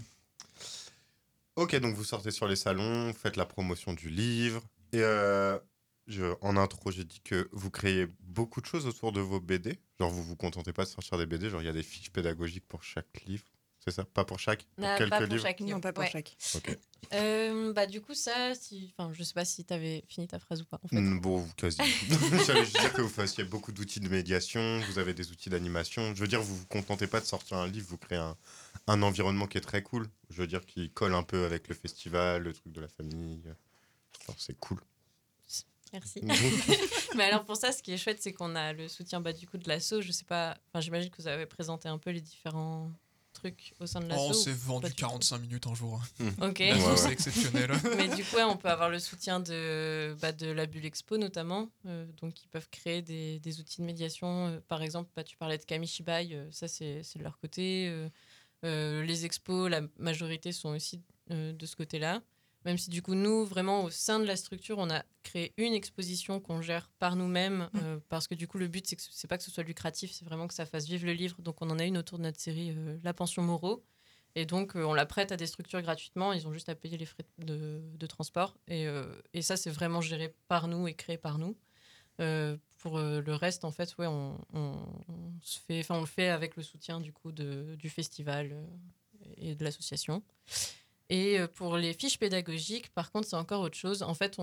Ok, donc vous sortez sur les salons, vous faites la promotion du livre. Et euh, je, en intro, j'ai dit que vous créez beaucoup de choses autour de vos BD. Genre, vous vous contentez pas de sortir des BD, genre, il y a des fiches pédagogiques pour chaque livre. C'est ça Pas pour chaque Pour Ah, quelques pas pour livres chaque livre. Non, pas pour Ouais. chaque. Ok. Euh, bah du coup ça, si, enfin je sais pas si t'avais fini ta phrase ou pas en fait. Mm, Bon, quasi. J'allais juste dire que vous fassiez beaucoup d'outils de médiation, vous avez des outils d'animation. Je veux dire, vous vous contentez pas de sortir un livre, vous créez un, un environnement qui est très cool. Je veux dire, qui colle un peu avec le festival, le truc de la famille. C'est cool. Merci. Mais alors pour ça, ce qui est chouette, c'est qu'on a le soutien bah, du coup de l'asso. Je sais pas, enfin j'imagine que vous avez présenté un peu les différents trucs au sein de Oh, on s'est vendu du tout. 45 minutes un jour. Ok. Ouais, ouais. C'est exceptionnel. Mais du coup, ouais, on peut avoir le soutien de, bah, de la Bulle Expo notamment. euh, donc, ils peuvent créer des, des outils de médiation. Euh, par exemple, bah, tu parlais de Kamishibai, euh, ça c'est de leur côté. Euh, euh, les expos, la majorité sont aussi euh, de ce côté-là. Même si du coup, nous, vraiment, au sein de la structure, on a créé une exposition qu'on gère par nous-mêmes. euh, parce que du coup, le but, c'est que ce- c'est pas que ce soit lucratif, c'est vraiment que ça fasse vivre le livre. Donc, on en a une autour de notre série euh, La Pension Moreau. Et donc, euh, on la prête à des structures gratuitement. Ils ont juste à payer les frais de, de transport. Et, et ça, c'est vraiment géré par nous et créé par nous. Pour le reste, en fait, ouais, on, on- on se fait, on le fait avec le soutien du coup de, du festival et de l'association. Et euh, pour les fiches pédagogiques, par contre, c'est encore autre chose. En fait,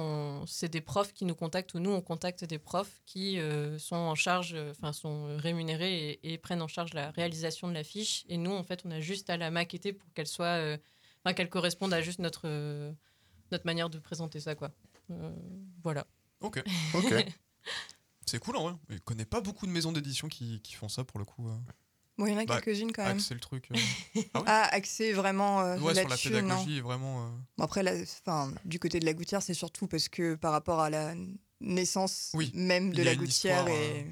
c'est des profs qui nous contactent ou nous, on contacte des profs qui euh, sont en charge, euh, enfin, sont rémunérés et, et prennent en charge la réalisation de la fiche. Et nous, en fait, on a juste à la maqueter pour qu'elle soit, euh, enfin, qu'elle corresponde à juste notre, notre manière de présenter ça, quoi. Voilà. Ok. ok. C'est cool en vrai. Je connais pas beaucoup de maisons d'édition qui, qui font ça pour le coup. Euh. Bon, il y en a Bah, quelques-unes quand même. Axer le truc. euh. Ah, axé vraiment euh, ouais, sur la là-dessus, non. pédagogie, vraiment. euh, Bon, après, la- enfin, du côté de la gouttière, c'est surtout parce que par rapport à la naissance Oui, même de la gouttière histoire, et,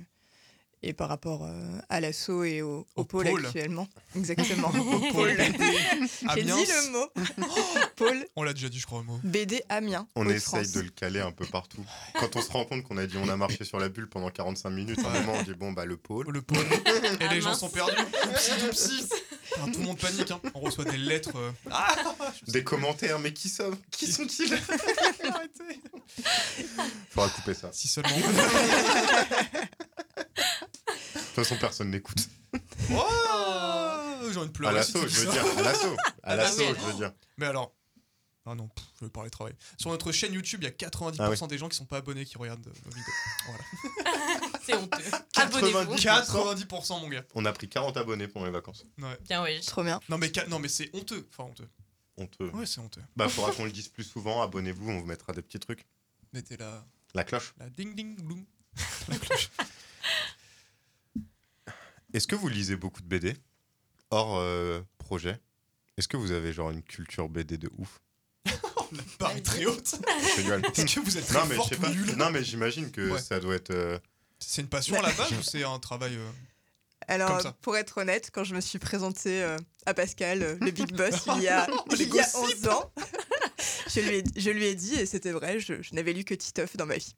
et par rapport euh, à l'assaut et au, au Au pôle, pôle. actuellement. Exactement, au Pôle J'ai Amiens. dit le mot. pôle On l'a déjà dit, je crois, le mot. BD Amiens. On essaye de le caler un peu partout. Quand on se rend compte qu'on a dit on a marché sur la bulle pendant 45 minutes, à un moment on dit bon bah le pôle. Le pôle. Et Ah, les gens mince. sont perdus. Oupsi, oupsi. Enfin, tout le monde panique. hein. On reçoit des lettres. euh, Ah Des commentaires, mais qui sont Qui sont-ils? Arrêtez. Faudra couper ça. Si seulement. De toute façon, personne n'écoute. Oh J'ai envie de À pleurer. l'assaut, si tu je veux dire. À l'assaut. À l'assaut, je veux dire. Mais alors. Ah non, pff, je vais parler travail. Sur notre chaîne YouTube, il y a 90% Ah oui. des gens qui sont pas abonnés qui regardent euh, nos vidéos. Voilà. C'est honteux. 90. Abonnez-vous. 90% mon gars. On a pris 40 abonnés pendant les vacances. Ouais. Bien, oui. Trop bien. Non mais, non, mais c'est honteux. Enfin honteux. Honteux. Ouais, c'est honteux. Bah, faudra qu'on le dise plus souvent. Abonnez-vous, on vous mettra des petits trucs. Mettez la, La cloche. la ding ding bloom. La cloche. Est-ce que vous lisez beaucoup de BD hors euh, projet? Est-ce que vous avez genre une culture BD de ouf? La barre est très haute. Je rigole. Est-ce que vous êtes très non mais je fort sais ou pas. nul Non mais j'imagine que Ouais. ça doit être. euh, C'est une passion à la base ou c'est un travail euh, Alors, Comme ça? pour être honnête, quand je me suis présentée euh, à Pascal, euh, le Big Boss, il y a, Les il y a gossips. 11 ans, je lui ai, je lui ai dit, et c'était vrai, je, je n'avais lu que Titeuf dans ma vie.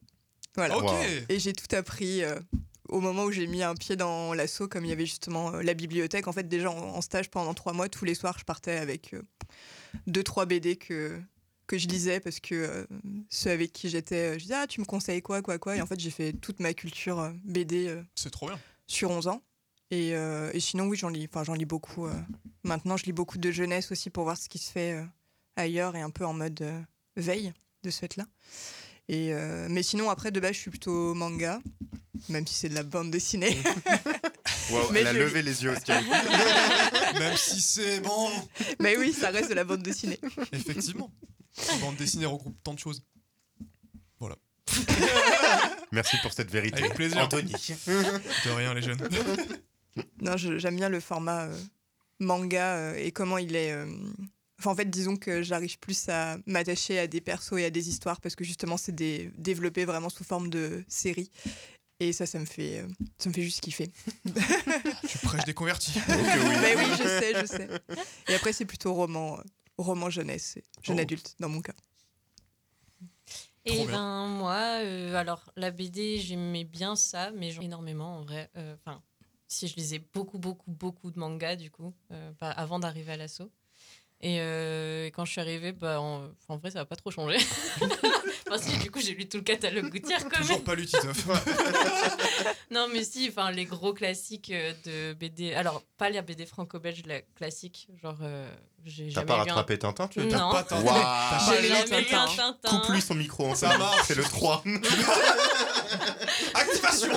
Voilà. Ok. Wow. Et j'ai tout appris euh, au moment où j'ai mis un pied dans l'assaut, comme il y avait justement euh, la bibliothèque. En fait, déjà en, en stage pendant trois mois, tous les soirs, je partais avec euh, deux, trois BD que, que je lisais parce que euh, ceux avec qui j'étais, je disais, ah, tu me conseilles quoi, quoi, quoi? Et en fait, j'ai fait toute ma culture BD C'est trop bien. sur 11 ans. Et, euh, et sinon, oui, j'en lis, enfin, j'en lis beaucoup. euh. Maintenant, je lis beaucoup de jeunesse aussi pour voir ce qui se fait ailleurs et un peu en mode veille de ce fait-là. Et, euh, mais sinon, après, de base, je suis plutôt manga, même si c'est de la bande dessinée. Mais elle a je- levé les yeux au ciel. Même si c'est bon. mais oui, ça reste de la bande dessinée. Effectivement. Une bande dessinée regroupe tant de choses. Merci pour cette vérité. Avec plaisir. Anthony. De rien, les jeunes. Non, je- j'aime bien le format euh, manga euh, et comment il est. Enfin, en fait, disons que j'arrive plus à m'attacher à des persos et à des histoires parce que justement, c'est des... développé vraiment sous forme de série. Et ça, ça me fait, euh, ça me fait juste kiffer. Tu prêches des convertis. Oui. Mais oui, je sais, je sais. Et après, c'est plutôt roman, euh, roman jeunesse, jeune Oh. adulte dans mon cas. Et bien. ben moi, euh, alors la BD, j'aimais bien ça, mais j'en énormément en vrai. Euh, Enfin, si je lisais beaucoup, beaucoup, beaucoup de mangas du coup, euh, bah, avant d'arriver à l'assaut. Et euh, quand je suis arrivée, bah, en, en vrai, ça n'a pas trop changé. enfin, si, du coup, j'ai lu tout le catalogue Gouttière quand même. Toujours pas lu Titeuf. Non, mais si, enfin, les gros classiques euh, de BD. Alors, pas les BD franco-belge, la classique. Genre, euh, j'ai T'as jamais pas lu un- rattrapé Tintin, tu veux Non. Pas Tintin. T'as pas J'ai lu jamais jamais lu un Tintin. Tintin. Coupe-lui son micro, Ça marche. C'est le 3. Activation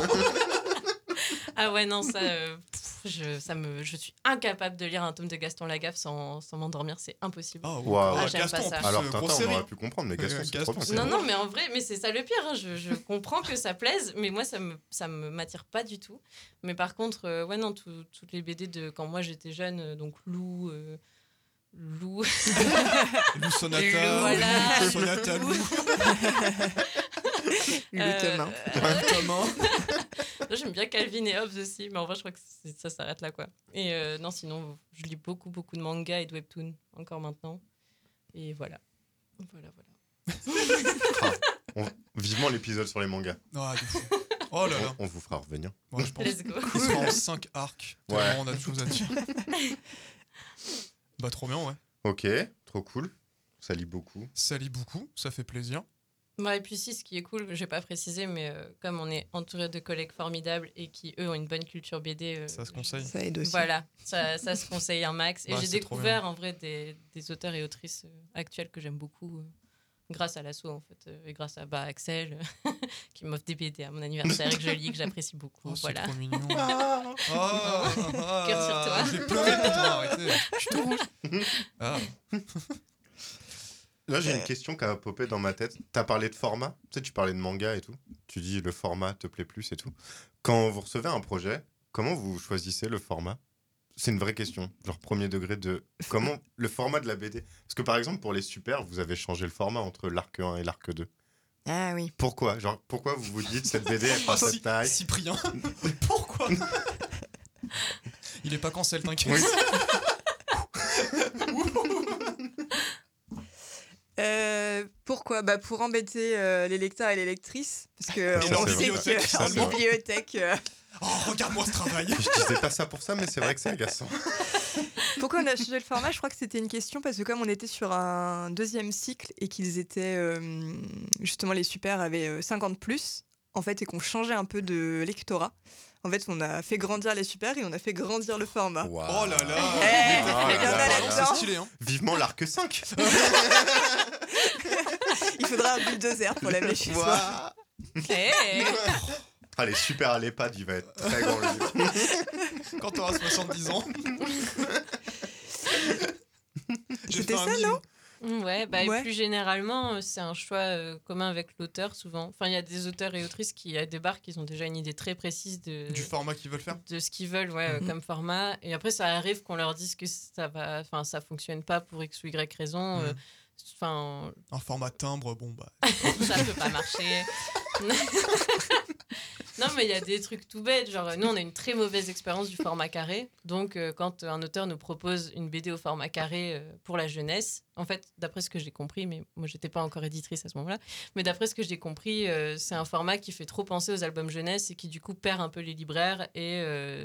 Ah ouais, non, ça, euh, pff, je, ça me, je suis incapable de lire un tome de Gaston Lagaffe sans, sans m'endormir, c'est impossible. Ah, Waouh. Ah, j'aime Gaston, pas en ça. plus, Alors euh, Tintin, grosse on série. aurait pu comprendre, mais Gaston, c'est Gaston, trop bien. c'est- Non, non, mais en vrai, mais c'est ça le pire. hein, Je, je comprends que ça plaise, mais moi, ça me, ça me m'attire pas du tout. Mais par contre, euh, ouais, non, tout- toutes les BD de quand moi j'étais jeune, euh, donc Lou. euh, Lou. Lou Sonata. Lou, voilà. Sonata Lou. Le Euh, Thomas. Thomas. J'aime bien Calvin et Hobbes aussi, mais en vrai, je crois que ça s'arrête là, quoi. Et euh, non, sinon, je lis beaucoup, beaucoup de mangas et de webtoons, encore maintenant. Et voilà. Voilà, voilà. Vivement l'épisode sur les mangas. Ah. Oh là là. On, on vous fera revenir. Ouais, je pense. Let's go. En 5 arcs. Ouais. On a de choses à dire. Bah, trop bien, ouais. Ok, trop cool. Ça lit beaucoup. Ça lit beaucoup, ça fait plaisir. Ouais, et puis si, ce qui est cool, j'ai pas précisé, mais euh, comme on est entouré de collègues formidables et qui, eux, ont une bonne culture BD. euh, Ça se conseille. Ça aide aussi. Voilà, ça, ça se conseille un max. Et Ouais, j'ai c'est découvert en vrai des, des auteurs et autrices euh, actuels que j'aime beaucoup euh, grâce à l'assaut en fait, euh, et grâce à bah, Axel qui m'offre des BD à mon anniversaire et que je lis, que j'apprécie beaucoup. Oh, c'est voilà. trop mignon. Ah, ah, Cœur sur toi. J'ai pleuré pour toi, arrêtez. Je suis tout rouge. Là, j'ai une question qui a popé dans ma tête. T'as parlé de format. Tu sais, tu parlais de manga et tout. Tu dis le format te plaît plus et tout. Quand vous recevez un projet, comment vous choisissez le format? C'est une vraie question. Genre premier degré de comment le format de la BD. Parce que par exemple, pour les super, vous avez changé le format entre l'arc 1 et l'arc 2. Ah oui. Pourquoi? Genre, pourquoi vous vous dites cette BD, elle prend cette si- taille? Cyprien. Pourquoi? Il est pas cancel, t'inquiète. Oui. Euh, pourquoi? Bah Pour embêter euh, les lecteurs et les lectrices. Parce que Et on leur sait bibliothèque, que- ça, en c'est vrai. bibliothèque. euh, Oh, regarde-moi ce travail. Je disais pas ça pour ça, mais c'est vrai que c'est agaçant. Pourquoi on a changé le format? Je crois que c'était une question parce que comme on était sur un deuxième cycle et qu'ils étaient euh, justement les super avaient euh, 50 plus en fait et qu'on changeait un peu de lectorat. En fait, on a fait grandir les super et on a fait grandir le format. Oh là là. Eh, Mais il y t'as en a fait la là-dedans. balance, C'est stylé, hein. Vivement l'arc 5 Il faudra un bulldozer pour l'amener chez soi. Hey les super à l'EHPAD, il va être très grand le livre. Quand t'auras 70 ans. C'était ça, non? Ouais, bah, et plus généralement, euh, c'est un choix euh, commun avec l'auteur souvent. Enfin, il y a des auteurs et autrices qui débarquent, ils ont déjà une idée très précise de, Du format qu'ils veulent faire. de ce qu'ils veulent ouais, euh, Mhm. comme format. Et après, ça arrive qu'on leur dise que ça va, enfin, ça fonctionne pas pour X ou Y raison. euh, Mhm. Enfin, Un format timbre, bon bah. ça peut pas marcher. non, mais il y a des trucs tout bêtes. Genre, nous, on a une très mauvaise expérience du format carré. Donc, euh, quand un auteur nous propose une BD au format carré euh, pour la jeunesse, en fait, d'après ce que j'ai compris, mais moi, j'étais pas encore éditrice à ce moment-là, mais d'après ce que j'ai compris, euh, c'est un format qui fait trop penser aux albums jeunesse et qui, du coup, perd un peu les libraires et.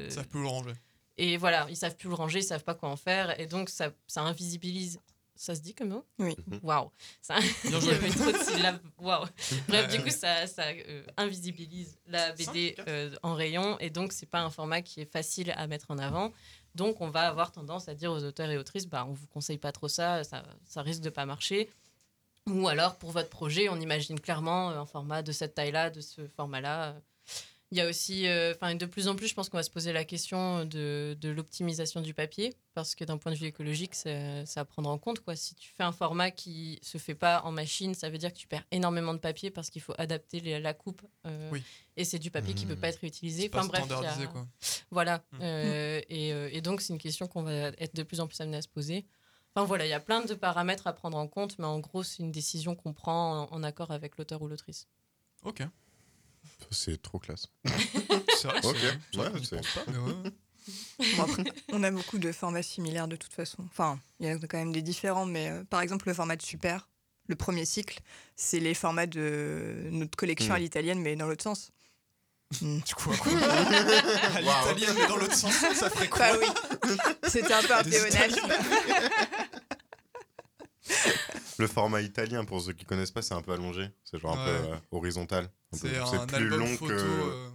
Ça peut le ranger. et voilà, ils savent plus le ranger, ils savent pas quoi en faire, et donc ça, ça invisibilise Ça se dit comme mot? Oui. Waouh. Ça- Il y avait trop de syllabes. Waouh. Bref, du coup, ça, ça euh, invisibilise la BD euh, en rayon et donc c'est pas un format qui est facile à mettre en avant. Donc on va avoir tendance à dire aux auteurs et autrices, bah on vous conseille pas trop ça, ça, ça risque de pas marcher. Ou alors pour votre projet, on imagine clairement euh, un format de cette taille-là, de ce format-là. Il y a aussi, euh, enfin de plus en plus, je pense qu'on va se poser la question de, de l'optimisation du papier, parce que d'un point de vue écologique, c'est à prendre en compte. Quoi. Si tu fais un format qui se fait pas en machine, ça veut dire que tu perds énormément de papier parce qu'il faut adapter les- la coupe. euh, Oui. Et c'est du papier qui Mmh. peut pas être réutilisé. Enfin bref, il y a- quoi. voilà. Mm. Euh, et, euh, et donc, c'est une question qu'on va être de plus en plus amené à se poser. Enfin, voilà, il y a plein de paramètres à prendre en compte, mais en gros, c'est une décision qu'on prend en, en accord avec l'auteur ou l'autrice. Ok. C'est trop classe. C'est vrai que Ok, c'est- c'est vrai ouais, qu'on y c'est- pense pas, mais ouais. Bon, après, on a beaucoup de formats similaires de toute façon. Enfin, il y en a quand même des différents, mais euh, par exemple, le format de Super, le premier cycle, c'est les formats de notre collection Mm. à l'italienne, mais dans l'autre sens. Mm. Du coup, à quoi? À l'italienne, mais dans l'autre sens, ça ferait quoi? Bah oui, c'était un peu un Des. Le format italien, pour ceux qui connaissent pas, c'est un peu allongé. C'est genre un Ouais. peu euh, horizontal. C'est un plus album long photo. que. euh,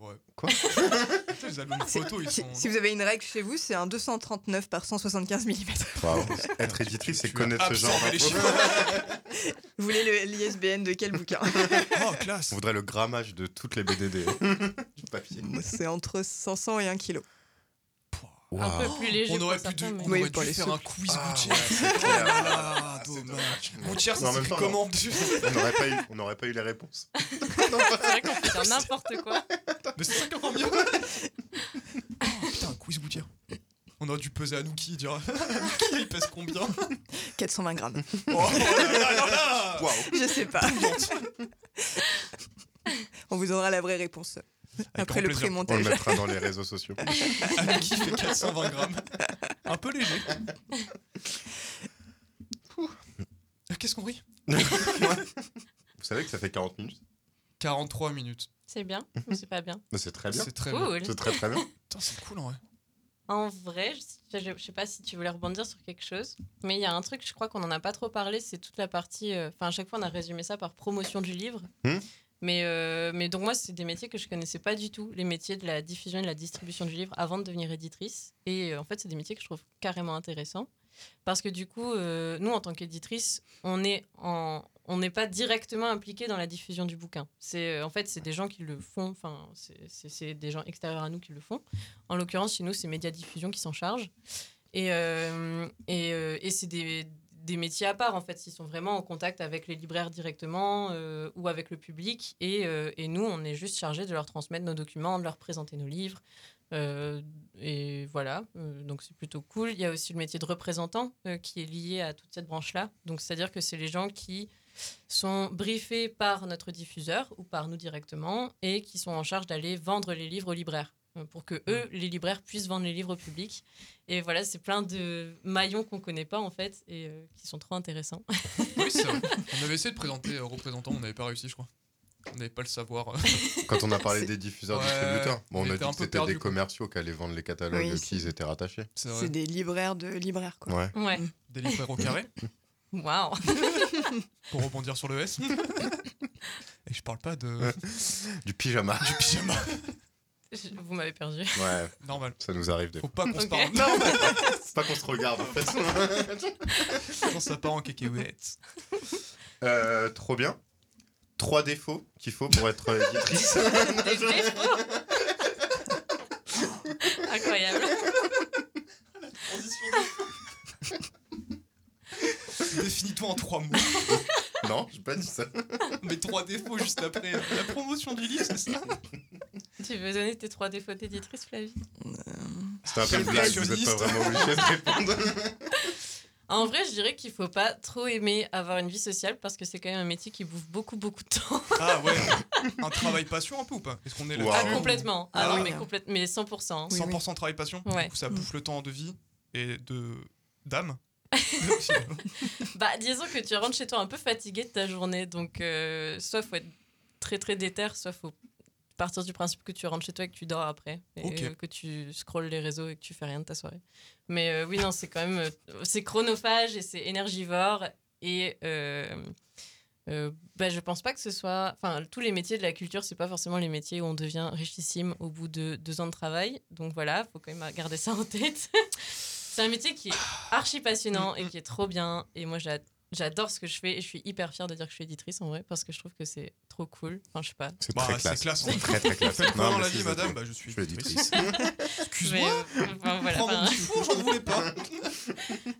Ouais. Quoi Les albums ils Si, sont. si vous avez une règle chez vous, c'est un 239 par 175 mm. Waouh. Être éditrice, c'est connaître ce genre les. Vous voulez le- l'ISBN de quel bouquin Oh, classe On voudrait le grammage de toutes les BDD du papier. C'est entre 500 et 1 kg. Un peu plus léger On aurait pu, mais- on Oui, aurait dû les faire souples. un quiz Ah, Oh Ah. Gouttière, Mais ça s'écrit comment On n'aurait pas, eu- on n'aurait pas eu les réponses. C'est vrai qu'on peut faire n'importe quoi. Mais c'est ça qui est encore mieux Oh, Putain, un quiz Gouttière. On aurait dû peser Anouki, dire Anouki, il pèse combien 420 grammes. Oh là là là là Waouh. Je sais pas. On vous donnera la vraie réponse après le plaisir. On le pré-montage. mettra dans les réseaux sociaux. Anouki fait 420 grammes. Un peu léger. Qu'est-ce qu'on rit? Vous savez que ça fait 40 minutes? 43 minutes. C'est bien ou c'est pas bien? C'est très bien. C'est très bien. Cool. C'est très très bien. Putain, c'est cool en vrai. En vrai, je, je, je sais pas si tu voulais rebondir sur quelque chose, mais il y a un truc, je crois qu'on en a pas trop parlé, c'est toute la partie. euh, Enfin, à chaque fois, on a résumé ça par promotion du livre. Hmm? Mais, euh, mais donc, moi, c'est des métiers que je connaissais pas du tout, les métiers de la diffusion et de la distribution du livre avant de devenir éditrice. Et euh, en fait, c'est des métiers que je trouve carrément intéressants. Parce que du coup, euh, nous, en tant qu'éditrice, on est en. On n'est pas directement impliqué dans la diffusion du bouquin. C'est en fait c'est des gens qui le font. Enfin, c'est- des gens extérieurs à nous qui le font. En l'occurrence, chez nous, c'est Média Diffusion qui s'en charge. Et, et, et c'est des, des métiers à part, en fait. Ils sont vraiment en contact avec les libraires directement euh, ou avec le public. Et, euh, et nous, on est juste chargé de leur transmettre nos documents, de leur présenter nos livres. Euh, et voilà, donc c'est plutôt cool. Il y a aussi le métier de représentant qui est lié à toute cette branche-là. Donc c'est-à-dire que c'est les gens qui sont briefés par notre diffuseur ou par nous directement et qui sont en charge d'aller vendre les livres aux libraires pour que eux, les libraires, puissent vendre les livres au public. Et voilà, c'est plein de maillons qu'on connaît pas en fait et euh, qui sont trop intéressants. Oui, c'est vrai. On avait essayé de présenter euh, représentant, on n'avait pas réussi, je crois. On n'avait pas le savoir. euh. Quand on a parlé des diffuseurs Ouais, distributeurs, bon, on a était dit que c'était des commerciaux qui allaient vendre les catalogues Oui, qui ils étaient rattachés. C'est vrai. C'est des libraires de libraires, quoi. Ouais. Ouais. Des libraires au carré, Waouh. pour rebondir sur le S. Et je parle pas de Du pyjama. du pyjama. Je- Vous m'avez perdu. Ouais, Normal. ça nous arrive des Faut pas qu'on se parle. Normal. C'est pas qu'on se regarde en fait. Quand ça part en cacahuète. Euh, trop bien. Trois défauts qu'il faut pour être éditrice. Des défauts. Incroyable. Définis-toi en trois mots. non, j'ai pas dit ça. Mais trois défauts juste après la promotion du livre, c'est ça? Tu veux donner tes trois défauts d'éditrice, Flavie C'était un peu une blague, vous êtes pas vraiment obligé de répondre. En vrai, je dirais qu'il faut pas trop aimer avoir une vie sociale parce que c'est quand même un métier qui bouffe beaucoup, beaucoup de temps. Ah ouais. Un travail passion un peu ou pas? Est-ce qu'on est. Ah, complètement. Ah, Ah oui, oui. mais, complète- mais 100%. Oui, 100% travail passion? Ouais. Du coup, ça bouffe le temps de vie et de d'âme? Bah, disons que tu rentres chez toi un peu fatigué de ta journée, donc euh, soit faut être très très déter, soit faut partir du principe que tu rentres chez toi et que tu dors après. Et euh, que tu scrolles les réseaux et que tu fais rien de ta soirée. Mais euh, oui, non, c'est quand même. euh, c'est chronophage et c'est énergivore. Et. Euh, bah, je pense pas que ce soit. Enfin, tous les métiers de la culture, c'est pas forcément les métiers où on devient richissime au bout de deux ans de travail. Donc voilà, faut quand même garder ça en tête. c'est un métier qui est archi passionnant et qui est trop bien. Et moi, j'a- j'adore ce que je fais et je suis hyper fière de dire que je suis éditrice en vrai parce que je trouve que c'est trop cool. Enfin, je sais pas. C'est Bah, très classe. classe, C'est ouais. très très classe. Faites Non, dans la vie, madame Bah, je suis Je suis éditrice. Excuse-moi. Euh, enfin, voilà, Prends mon enfin, petit four, j'en voulais pas.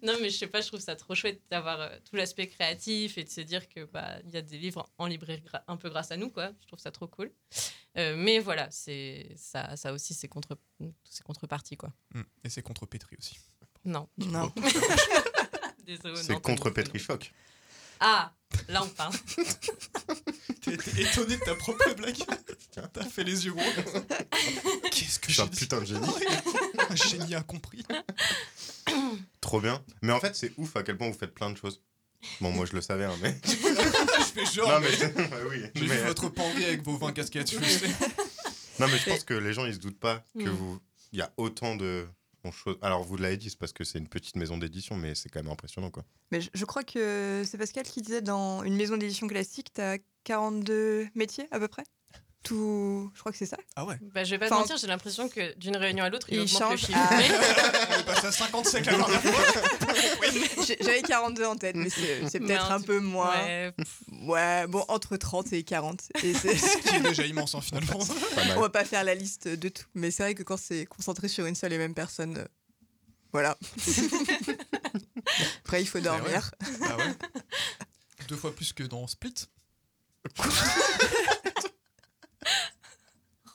Non, mais je sais pas, je trouve ça trop chouette d'avoir euh, tout l'aspect créatif et de se dire que bah il y a des livres en librairie gra- un peu grâce à nous, quoi. Je trouve ça trop cool. Euh, mais voilà, c'est ça, ça aussi c'est contre, c'est contrepartie, quoi. Hum, Et c'est contre Pétri aussi. Non, Non. C'est contre Petrichoc. Ah, là on parle. T'es étonné de ta propre blague. T'as fait les yeux gros. Qu'est-ce que j'ai un dit putain de génie. Un génie incompris. Trop bien. Mais en fait, c'est ouf à quel point vous faites plein de choses. Bon, moi je le savais, hein, mais. je fais genre. non, mais mais. Ouais, oui. J'ai mais- vu votre pangé avec vos 20 casquettes. je sais. Non, mais je pense que les gens ils se doutent pas que Mm. vous. Il y a autant de Alors, vous l'avez dit, c'est parce que c'est une petite maison d'édition, mais c'est quand même impressionnant, quoi. Mais je, je crois que c'est Pascal qui disait dans une maison d'édition classique, t'as 42 métiers à peu près? Tout, je crois que c'est ça. Ah ouais. Bah, je vais pas te mentir, j'ai l'impression que d'une réunion à l'autre, il, il augmente le change. chiffre. Ah. On est passé à 57 la dernière fois. J'avais 42 en tête, mais c'est peut-être un peu moins. Ouais, Ouais, bon, entre 30 et 40. Et c'est- Ce qui est déjà immense, hein, finalement. On va pas faire la liste de tout. Mais c'est vrai que quand c'est concentré sur une seule et même personne, euh, voilà. Après, il faut ouais. dormir. Ah ouais. Deux fois plus que dans Split.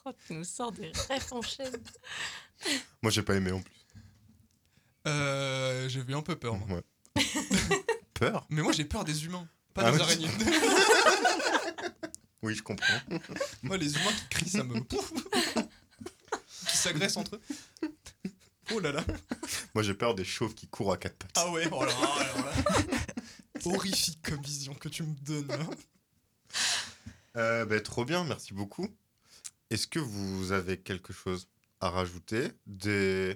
Oh, tu nous sors des rêves en chaîne. Moi, j'ai pas aimé en plus. Euh, j'ai eu un peu peur. moi. Ouais. Peur? Mais moi, j'ai peur des humains, pas Ah des oui. araignées. Oui, je comprends. moi, les humains qui crient, ça me. Pouf qui s'agressent entre eux. Oh là là. Moi, j'ai peur des chauves qui courent à quatre pattes. Ah ouais, oh là là, alors là. Horrifique comme vision que tu me donnes. là. Euh, ben, trop bien, merci beaucoup. Est-ce que vous avez quelque chose à rajouter? Des...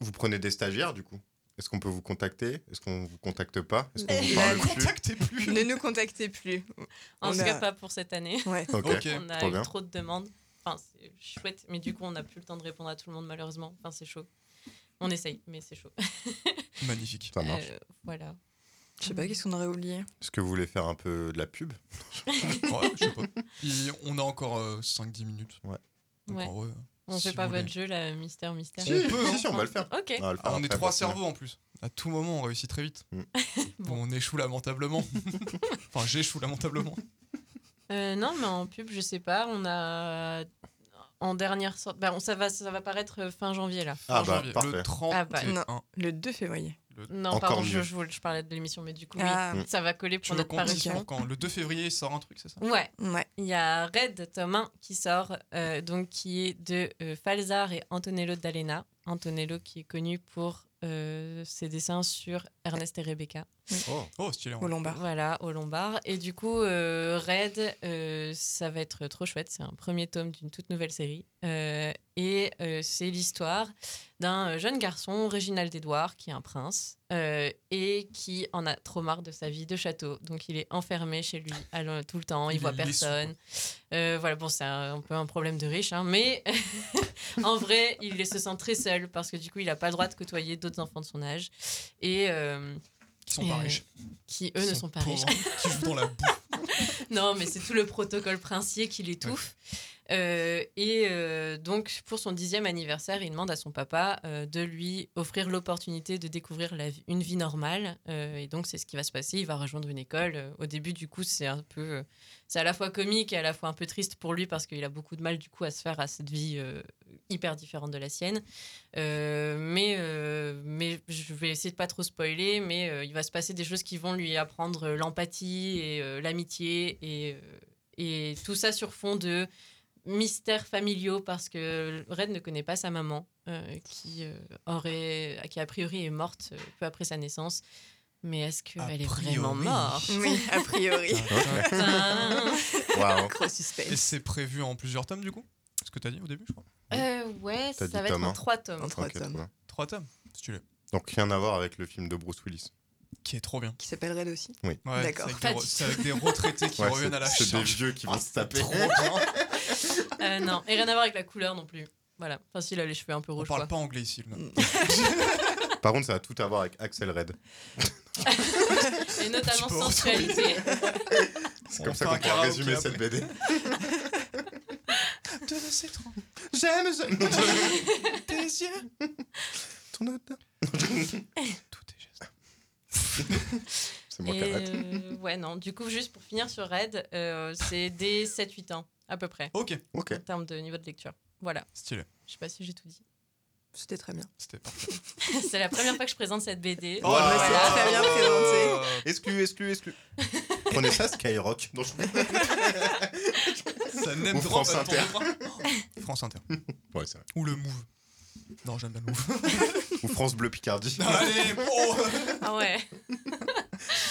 Vous prenez des stagiaires, du coup? Est-ce qu'on peut vous contacter? Est-ce qu'on vous contacte pas? Est-ce qu'on vous parle plus? Contactez plus. Ne nous contactez plus. En On tout a- cas, pas pour cette année. Ouais. On a trop eu bien. trop de demandes. Enfin, c'est chouette, mais du coup, on n'a plus le temps de répondre à tout le monde, malheureusement. Enfin, c'est chaud. On essaye, mais c'est chaud. Magnifique. Ça marche. Euh, voilà. Je sais pas, qu'est-ce qu'on aurait oublié? Est-ce que vous voulez faire un peu de la pub Ouais, je sais pas. Et on a encore euh, 5-10 minutes. Ouais. Donc, Ouais. en vrai, On si fait pas voulez. votre jeu, là, mystère, mystère. Si. On peut, si, si, on va le faire. Ok. On, va le faire Ah, on est trois cerveaux en plus. À tout moment, on réussit très vite. Mm. Bon. On échoue lamentablement. enfin, j'échoue lamentablement. Euh, non, mais en pub, je sais pas. On a. En dernière sorte. Bah, on- ça, va, ça va paraître fin janvier, là. Ah bah, janvier, parfait. Le 31. Ah bah, non. Le 2 février. Non, Encore pardon, je, je, je parlais de l'émission, mais du coup, oui, Ah, ça va coller Tu pour veux notre parution. quand Le 2 février, il sort un truc, c'est ça? Ouais, ouais. il y a Red, tome 1 qui sort, euh, donc qui est de euh, Falzar et Antonello D'Alena. Antonello qui est connu pour euh, ses dessins sur Ernest et Rebecca. Oh. Oh, stylé. Au Lombard. Voilà, au Lombard. Et du coup, euh, Red, euh, ça va être trop chouette. C'est un premier tome d'une toute nouvelle série. Euh, et euh, c'est l'histoire d'un jeune garçon, Réginald Edouard, qui est un prince, euh, et qui en a trop marre de sa vie de château. Donc il est enfermé chez lui allant- tout le temps, il, Il voit personne. Euh, voilà, bon, c'est un, un peu un problème de riche, hein, mais en vrai, il se sent très seul parce que du coup, il n'a pas le droit de côtoyer d'autres enfants de son âge. Et. Qui sont pas riches. qui eux Qui ne sont sont pas riches. Qui jouent dans la boue. non, mais c'est tout le protocole princier qui l'étouffe. Euh, et euh, donc, pour son dixième anniversaire, il demande à son papa euh, de lui offrir l'opportunité de découvrir une vie normale. Et donc, c'est ce qui va se passer. Il va rejoindre une école. Au début, du coup, c'est un peu, c'est à la fois comique et à la fois un peu triste pour lui parce qu'il a beaucoup de mal, du coup, à se faire à cette vie hyper différente de la sienne. Mais, mais je vais essayer de pas trop spoiler. Mais il va se passer des choses qui vont lui apprendre l'empathie et l'amitié et, et tout ça sur fond de mystères familiaux parce que Red ne connaît pas sa maman euh, qui euh, aurait qui a priori est morte euh, peu après sa naissance Mais est-ce qu'elle est vraiment morte? Oui, a priori. Et c'est prévu en plusieurs tomes du coup? Ce que t'as dit au début, je crois. Euh, ouais, ça va être en un. trois tomes. En trois tomes. Trois tomes. Stylé. Donc rien à voir avec le film de Bruce Willis. Qui est trop bien. Qui s'appelle Red aussi. Ouais, D'accord. C'est avec, des avec retraités qui Ouais, reviennent à la c'est des charge. vieux qui vont Ah, se taper. Trop bien. Euh, non, et rien à voir avec la couleur non plus. Voilà. Enfin, s'il a les cheveux un peu On rouges. parle quoi. pas anglais ici. Par contre, ça a tout à voir avec Axel Red. Et notamment sensualité. C'est On comme ça qu'on karaoké résumer cette BD. De tranquille J'aime, j'aime. tes yeux. Ton odeur. Tout est geste. C'est moi qui arrête. euh, ouais, non. Du coup, juste pour finir sur Red, euh, c'est des 7-8 ans, à peu près, Ok, Ok. en termes de niveau de lecture. Voilà. stylé. Je sais pas si j'ai tout dit. C'était très bien. C'était parfait. c'est la première fois que je présente cette BD. Oh, bah, là c'est très bien présenté. Euh, Exclu, exclu, exclu. Prenez ça, Skyrock. Non, je- Ça n'aime France ton Inter. France Inter. Ouais, c'est vrai. Ou le Move. Non, j'aime bien le Move. Ou France Bleu Picardie. Allez, oh Ah ouais.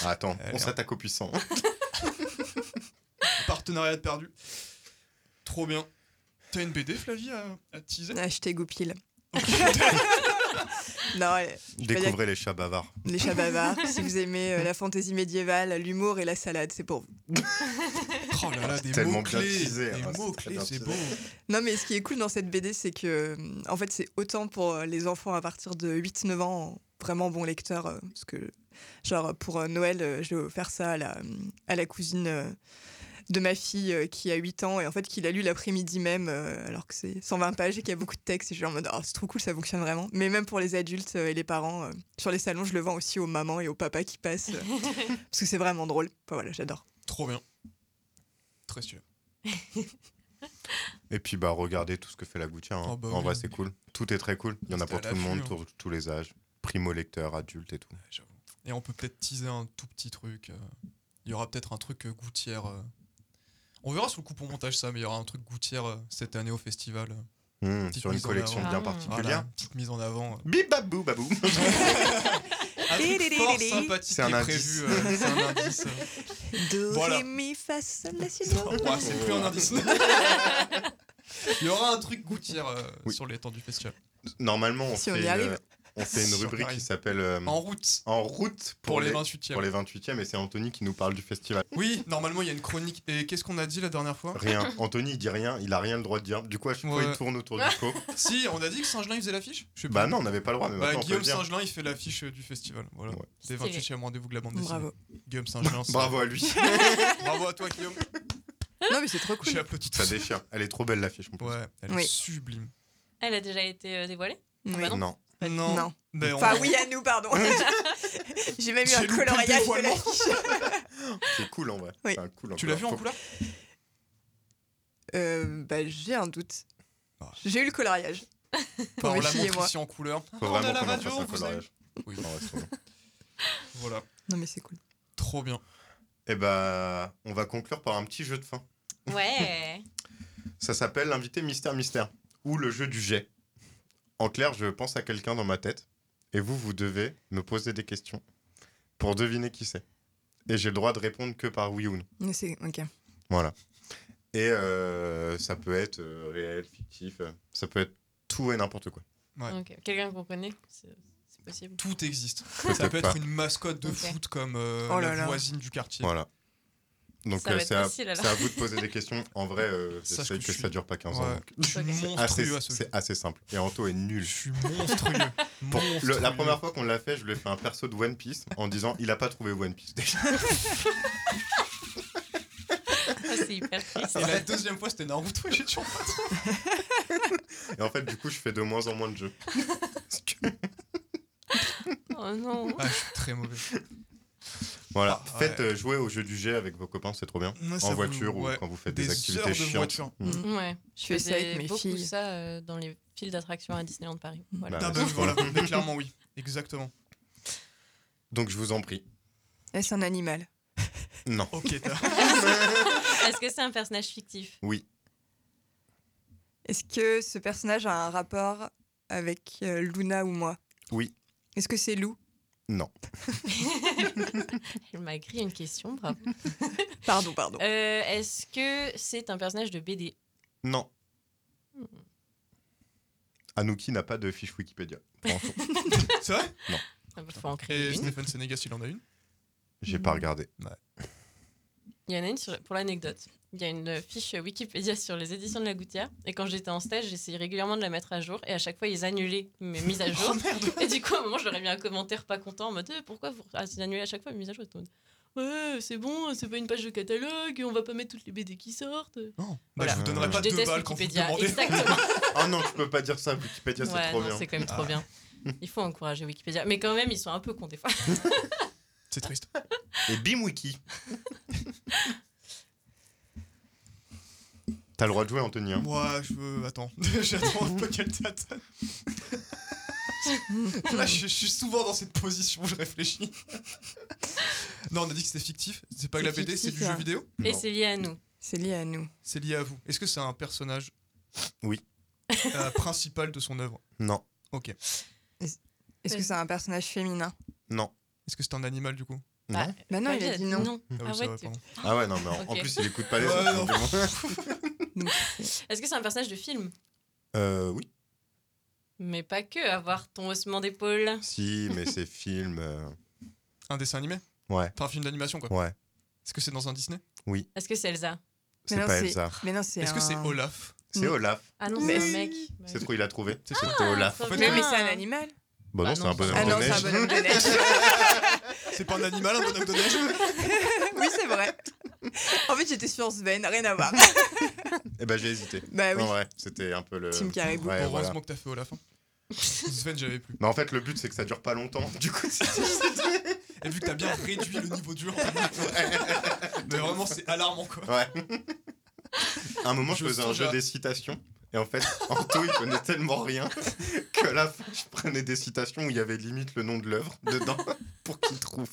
Ah, attends, on est- s'attaque au puissant. Partenariat de perdu. Trop bien. T'as une BD, Flavie, à, à teaser? Acheter Goupil. non, ouais, Découvrez les chats bavards. les chats bavards. si vous aimez euh, la fantaisie médiévale, l'humour et la salade, c'est pour vous. Oh là là, des mots-clés. hein, c'est beau. Non, mais ce qui est cool dans cette BD, c'est que, euh, en fait, c'est autant pour euh, les enfants à partir de 8-9 ans, vraiment bons lecteurs. parce que, genre, pour Noël, je vais offert ça à la, à la cousine euh, de ma fille euh, qui a 8 ans et en fait, qui l'a lu l'après-midi même, euh, alors que c'est 120 pages et qu'il y a beaucoup de texte. Et je suis en mode, oh, c'est trop cool, ça fonctionne vraiment. Mais même pour les adultes euh, et les parents, euh, sur les salons, je le vends aussi aux mamans et aux papas qui passent. euh, parce que c'est vraiment drôle. Enfin, voilà, j'adore. Trop bien. Très stylé. Et puis, bah, regardez tout ce que fait la gouttière. hein. Oh, bah en oui. vrai, c'est cool. Tout est très cool. Il y en a pour tout le monde, hein. pour tous les âges. Primo lecteur, adulte et tout. Ouais. Et on peut peut-être teaser un tout petit truc. Il y aura peut-être un truc euh, gouttière. Euh, On verra sur le coup pour montage ça, mais il y aura un truc gouttière euh, cette année au festival. Hmm, Petite sur une mise en collection avant. bien Ah. particulière. Voilà, petite mise en avant. euh. Bip babou babou. Un truc fort sympathique C'est un qui est indice. prévu. euh, c'est un indice. euh. Do, Voilà. ré, mi, fa, sol, la, si, do. c'est plus un indice. Il y aura un truc gouttière euh, Oui. sur les temps du festival. Normalement, on Si on fait, y arrive. On fait une rubrique qui s'appelle euh, En route En route pour, pour, les les, 28e. pour les 28e et c'est Anthony qui nous parle du festival. Oui, normalement il y a une chronique. Et qu'est-ce qu'on a dit la dernière fois? Rien. Anthony, il dit rien, il a rien le droit de dire. Du coup, à chaque fois, il tourne autour du pot. Si, on a dit que Saint-Gelin il faisait l'affiche? Je sais Bah pas. non, on n'avait pas le droit, mais Bah, Guillaume. Saint-Gelin il fait l'affiche euh, du festival. Voilà. Ouais. Des Stylé. 28e rendez-vous de la bande dessinée. Bravo. Guillaume Saint-Gelin. Bravo à lui. Bravo à toi Guillaume. Non, mais c'est trop cool. Ça déchire. Elle est trop belle l'affiche en plus. Ouais, elle est Oui. sublime. Elle a déjà été euh, dévoilée? Oui. bah non. Non. Non. Non. Mais on- Enfin, oui, à nous, pardon. J'ai même eu un coloriage de l'affiche. C'est cool en vrai. Oui. C'est un cool en Tu l'as vu en couleur? Euh, bah, j'ai un doute. Ah. J'ai eu le coloriage. Pour On la et montre moi. ici en couleur. Faut on vraiment a la radio, vous coloriage. Oui. Non, ouais, bien. Voilà. Non, mais c'est cool. Trop bien. Eh bah, on va conclure par un petit jeu de fin. Ouais. Ça s'appelle l'invité mystère mystère ou le jeu du jet. En clair, je pense à quelqu'un dans ma tête et vous, vous devez me poser des questions pour deviner qui c'est. Et j'ai le droit de répondre que par oui ou non. C'est ok. Voilà. Et euh, ça peut être euh, réel, fictif, euh, ça peut être tout et n'importe quoi. Ouais. Ok. Quelqu'un qu'on connaît C'est c'est possible. Tout existe. Ça peut pas. être une mascotte de foot comme euh, Oh là la là. voisine du quartier. Voilà. Donc euh, c'est à, facile, alors. c'est à vous de poser des questions. En vrai, euh, Sache j'essaye que que, je ça dure pas 15 ans. Ouais. C'est monstrueux assez, à ce jeu. c'est assez simple. Et Anto est nul. Je suis monstrueux. Pour- le- Monstrueux. la première fois qu'on l'a fait, je lui ai fait un perso de One Piece en disant il a pas trouvé One Piece. déjà. Ah, c'est hyper triste. Et la deuxième fois, c'était Naruto et j'ai toujours pas trouvé. Et en fait, du coup, je fais de moins en moins de jeux. Parce que- Oh non. Ah, je suis très mauvais. Voilà, Ah, faites ouais. euh, jouer au jeu du jet avec vos copains, c'est trop bien. Ouais, en vous- voiture ouais. ou quand vous faites des, Des activités de chiantes. voiture. Mm. Ouais. Je fais ça avec mes beaucoup filles. ça euh, dans les files d'attractions à Disneyland Paris. Voilà. Bah, Ah bah, voilà, mais clairement oui. Exactement. Donc je vous en prie. Est-ce un animal? Non. Ok, t'as. Est-ce que c'est un personnage fictif? Oui. Est-ce que ce personnage a un rapport avec euh, Luna ou moi? Oui. Est-ce que c'est Lou? Non. Elle m'a écrit une question, bravo. Pardon, pardon. Euh, Est-ce que c'est un personnage de BD Non. Anouki n'a pas de fiche Wikipédia. C'est vrai? Il Ah, faut en créer Et une. Stephen Senegas, il en a une? J'ai pas regardé. Il y en a une sur- pour l'anecdote. Il y a une fiche Wikipédia sur les éditions de la Gouttière. Et quand j'étais en stage, j'essayais régulièrement de la mettre à jour. Et à chaque fois, ils annulaient mes mises à jour. et du coup, à un moment, je leur ai mis un commentaire pas content en mode Eh, Pourquoi vous ah, annulé à chaque fois mes mises à jour? Ouais, c'est bon, c'est pas une page de catalogue, on va pas mettre toutes les BD qui sortent. Non. Bah, Voilà. je vous donnerai pas je deux déteste balles quand vous me Wikipédia. demandez. Exactement. Oh non, je peux pas dire ça. Wikipédia, c'est ouais, trop non, bien. c'est quand même trop Ah. bien. Il faut encourager Wikipédia. Mais quand même, ils sont un peu cons des fois. C'est triste. Et bim wiki. T'as le droit de jouer, Anthony. hein. Moi, je veux. Attends. J'attends un peu qu'elle t'attende. Là, je, je suis souvent dans cette position, je réfléchis. non, on a dit que c'était fictif. C'est pas que la BD, c'est du jeu vidéo. Et c'est lié à nous. C'est lié à nous. C'est lié à vous. Est-ce que c'est un personnage Oui. euh, principal de son œuvre Non, Ok. Est-ce que c'est un personnage féminin? Non, Est-ce que c'est un animal du coup? Non. Ah, Bah non, Bah, il a dit non. Ah oui, Ah ouais. Ah ouais, non, mais en, en plus, il écoute pas les autres. Est-ce que c'est un personnage de film? Euh, oui. Mais pas que, avoir ton haussement d'épaule. Si, mais c'est film. euh, Un dessin animé? Ouais, Enfin, un film d'animation quoi. ouais. Est-ce que c'est dans un Disney? Est-ce que c'est Elsa? C'est non, pas Elsa. Mais non, c'est Est-ce que c'est un- Olaf? C'est Mm. Olaf. Ah non, Mais c'est un mec. Bah C'est oui. trop, il a trouvé. C'est. C'était Olaf. trop Mais, bien. mais c'est un animal. Bon, Bah non, c'est non, un bonhomme Ah de non, c'est un neige. bonhomme de neige. C'est pas un animal, un bonhomme de neige oui, c'est vrai. En fait, j'étais sur Sven, rien à voir. Eh ben, j'ai hésité. bah oui. C'était un peu le. Team Caribou. Ouais, Heureusement voilà. que t'as fait Olaf. hein. Sven, j'avais plus. Mais en fait, le but, c'est que ça dure pas longtemps. Du coup, c'est- Et vu que t'as bien réduit le niveau dur, mais vraiment c'est alarmant quoi. Ouais. À un moment, je Je faisais un jeu à- des citations. Et en fait, Anto, il connaît tellement rien que à la fin, je prenais des citations où il y avait limite le nom de l'œuvre dedans pour qu'il trouve.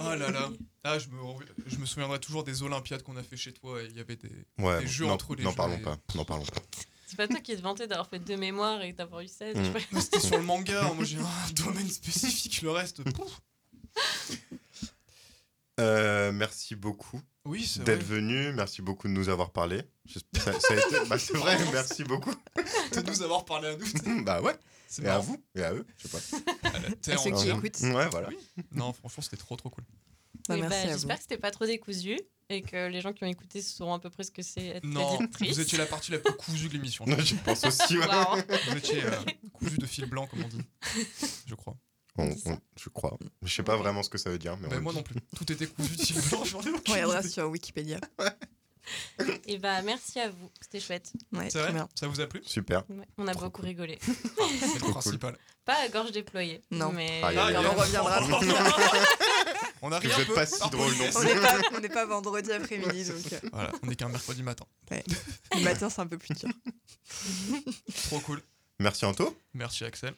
Oh là là. Ah, je me, je me souviendrai toujours des Olympiades qu'on a fait chez toi et il y avait des. Ouais, Les jeux non, entre les n'en parlons et- pas. N'en parlons pas. C'est pas toi qui te vantais d'avoir fait deux mémoires et d'avoir eu 16. Mm. C'était sur le manga, moi j'ai un domaine spécifique, le reste. pouf. Euh, merci beaucoup Oui, c'est d'être vrai. venu. Merci beaucoup de nous avoir parlé. Ça, ça a été... bah, c'est vrai, merci beaucoup. De nous avoir parlé à nous. bah ouais. C'est Et à vous. Et à eux. Je sais pas. À en ceux qui écoutent. Ouais, voilà. Oui. Non, franchement, c'était trop trop cool. Bah, merci bah, à. J'espère que c'était pas trop décousu et que les gens qui ont écouté sauront à peu près ce que c'est être Non, vous étiez la partie la plus cousue de l'émission. Je pense aussi. Ouais. Vous étiez euh, cousu de fil blanc, comme on dit. Je crois. On- on- je crois. Je sais pas vraiment ce que ça veut dire. Mais Bah, moi non plus. Tout était cousu On aucune regardera idée. sur Wikipédia. Et bah merci à vous, c'était chouette. Ouais, C'est vrai bien. Ça vous a plu? Super. Ouais, On a Trop beaucoup cool. rigolé. C'est le principal. Pas à gorge déployée. Non. Mais aïe, on reviendra. On a ri Vous pas si drôle non On n'est pas, on n'est pas vendredi après-midi, donc euh, Voilà, on est qu'un mercredi matin. le matin, c'est un peu plus dur. Trop cool. Merci Anto. Merci Axel.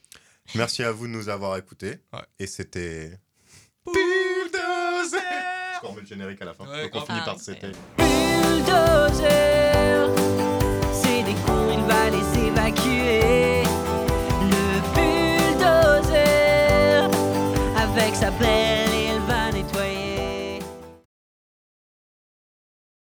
Merci à vous de nous avoir écoutés. Ouais. Et c'était. Bulldozer On met le générique à la fin. Ouais, Donc on finit par c'était. bulldozer. C'est des cons, il va les évacuer. Le bulldozer, avec sa belle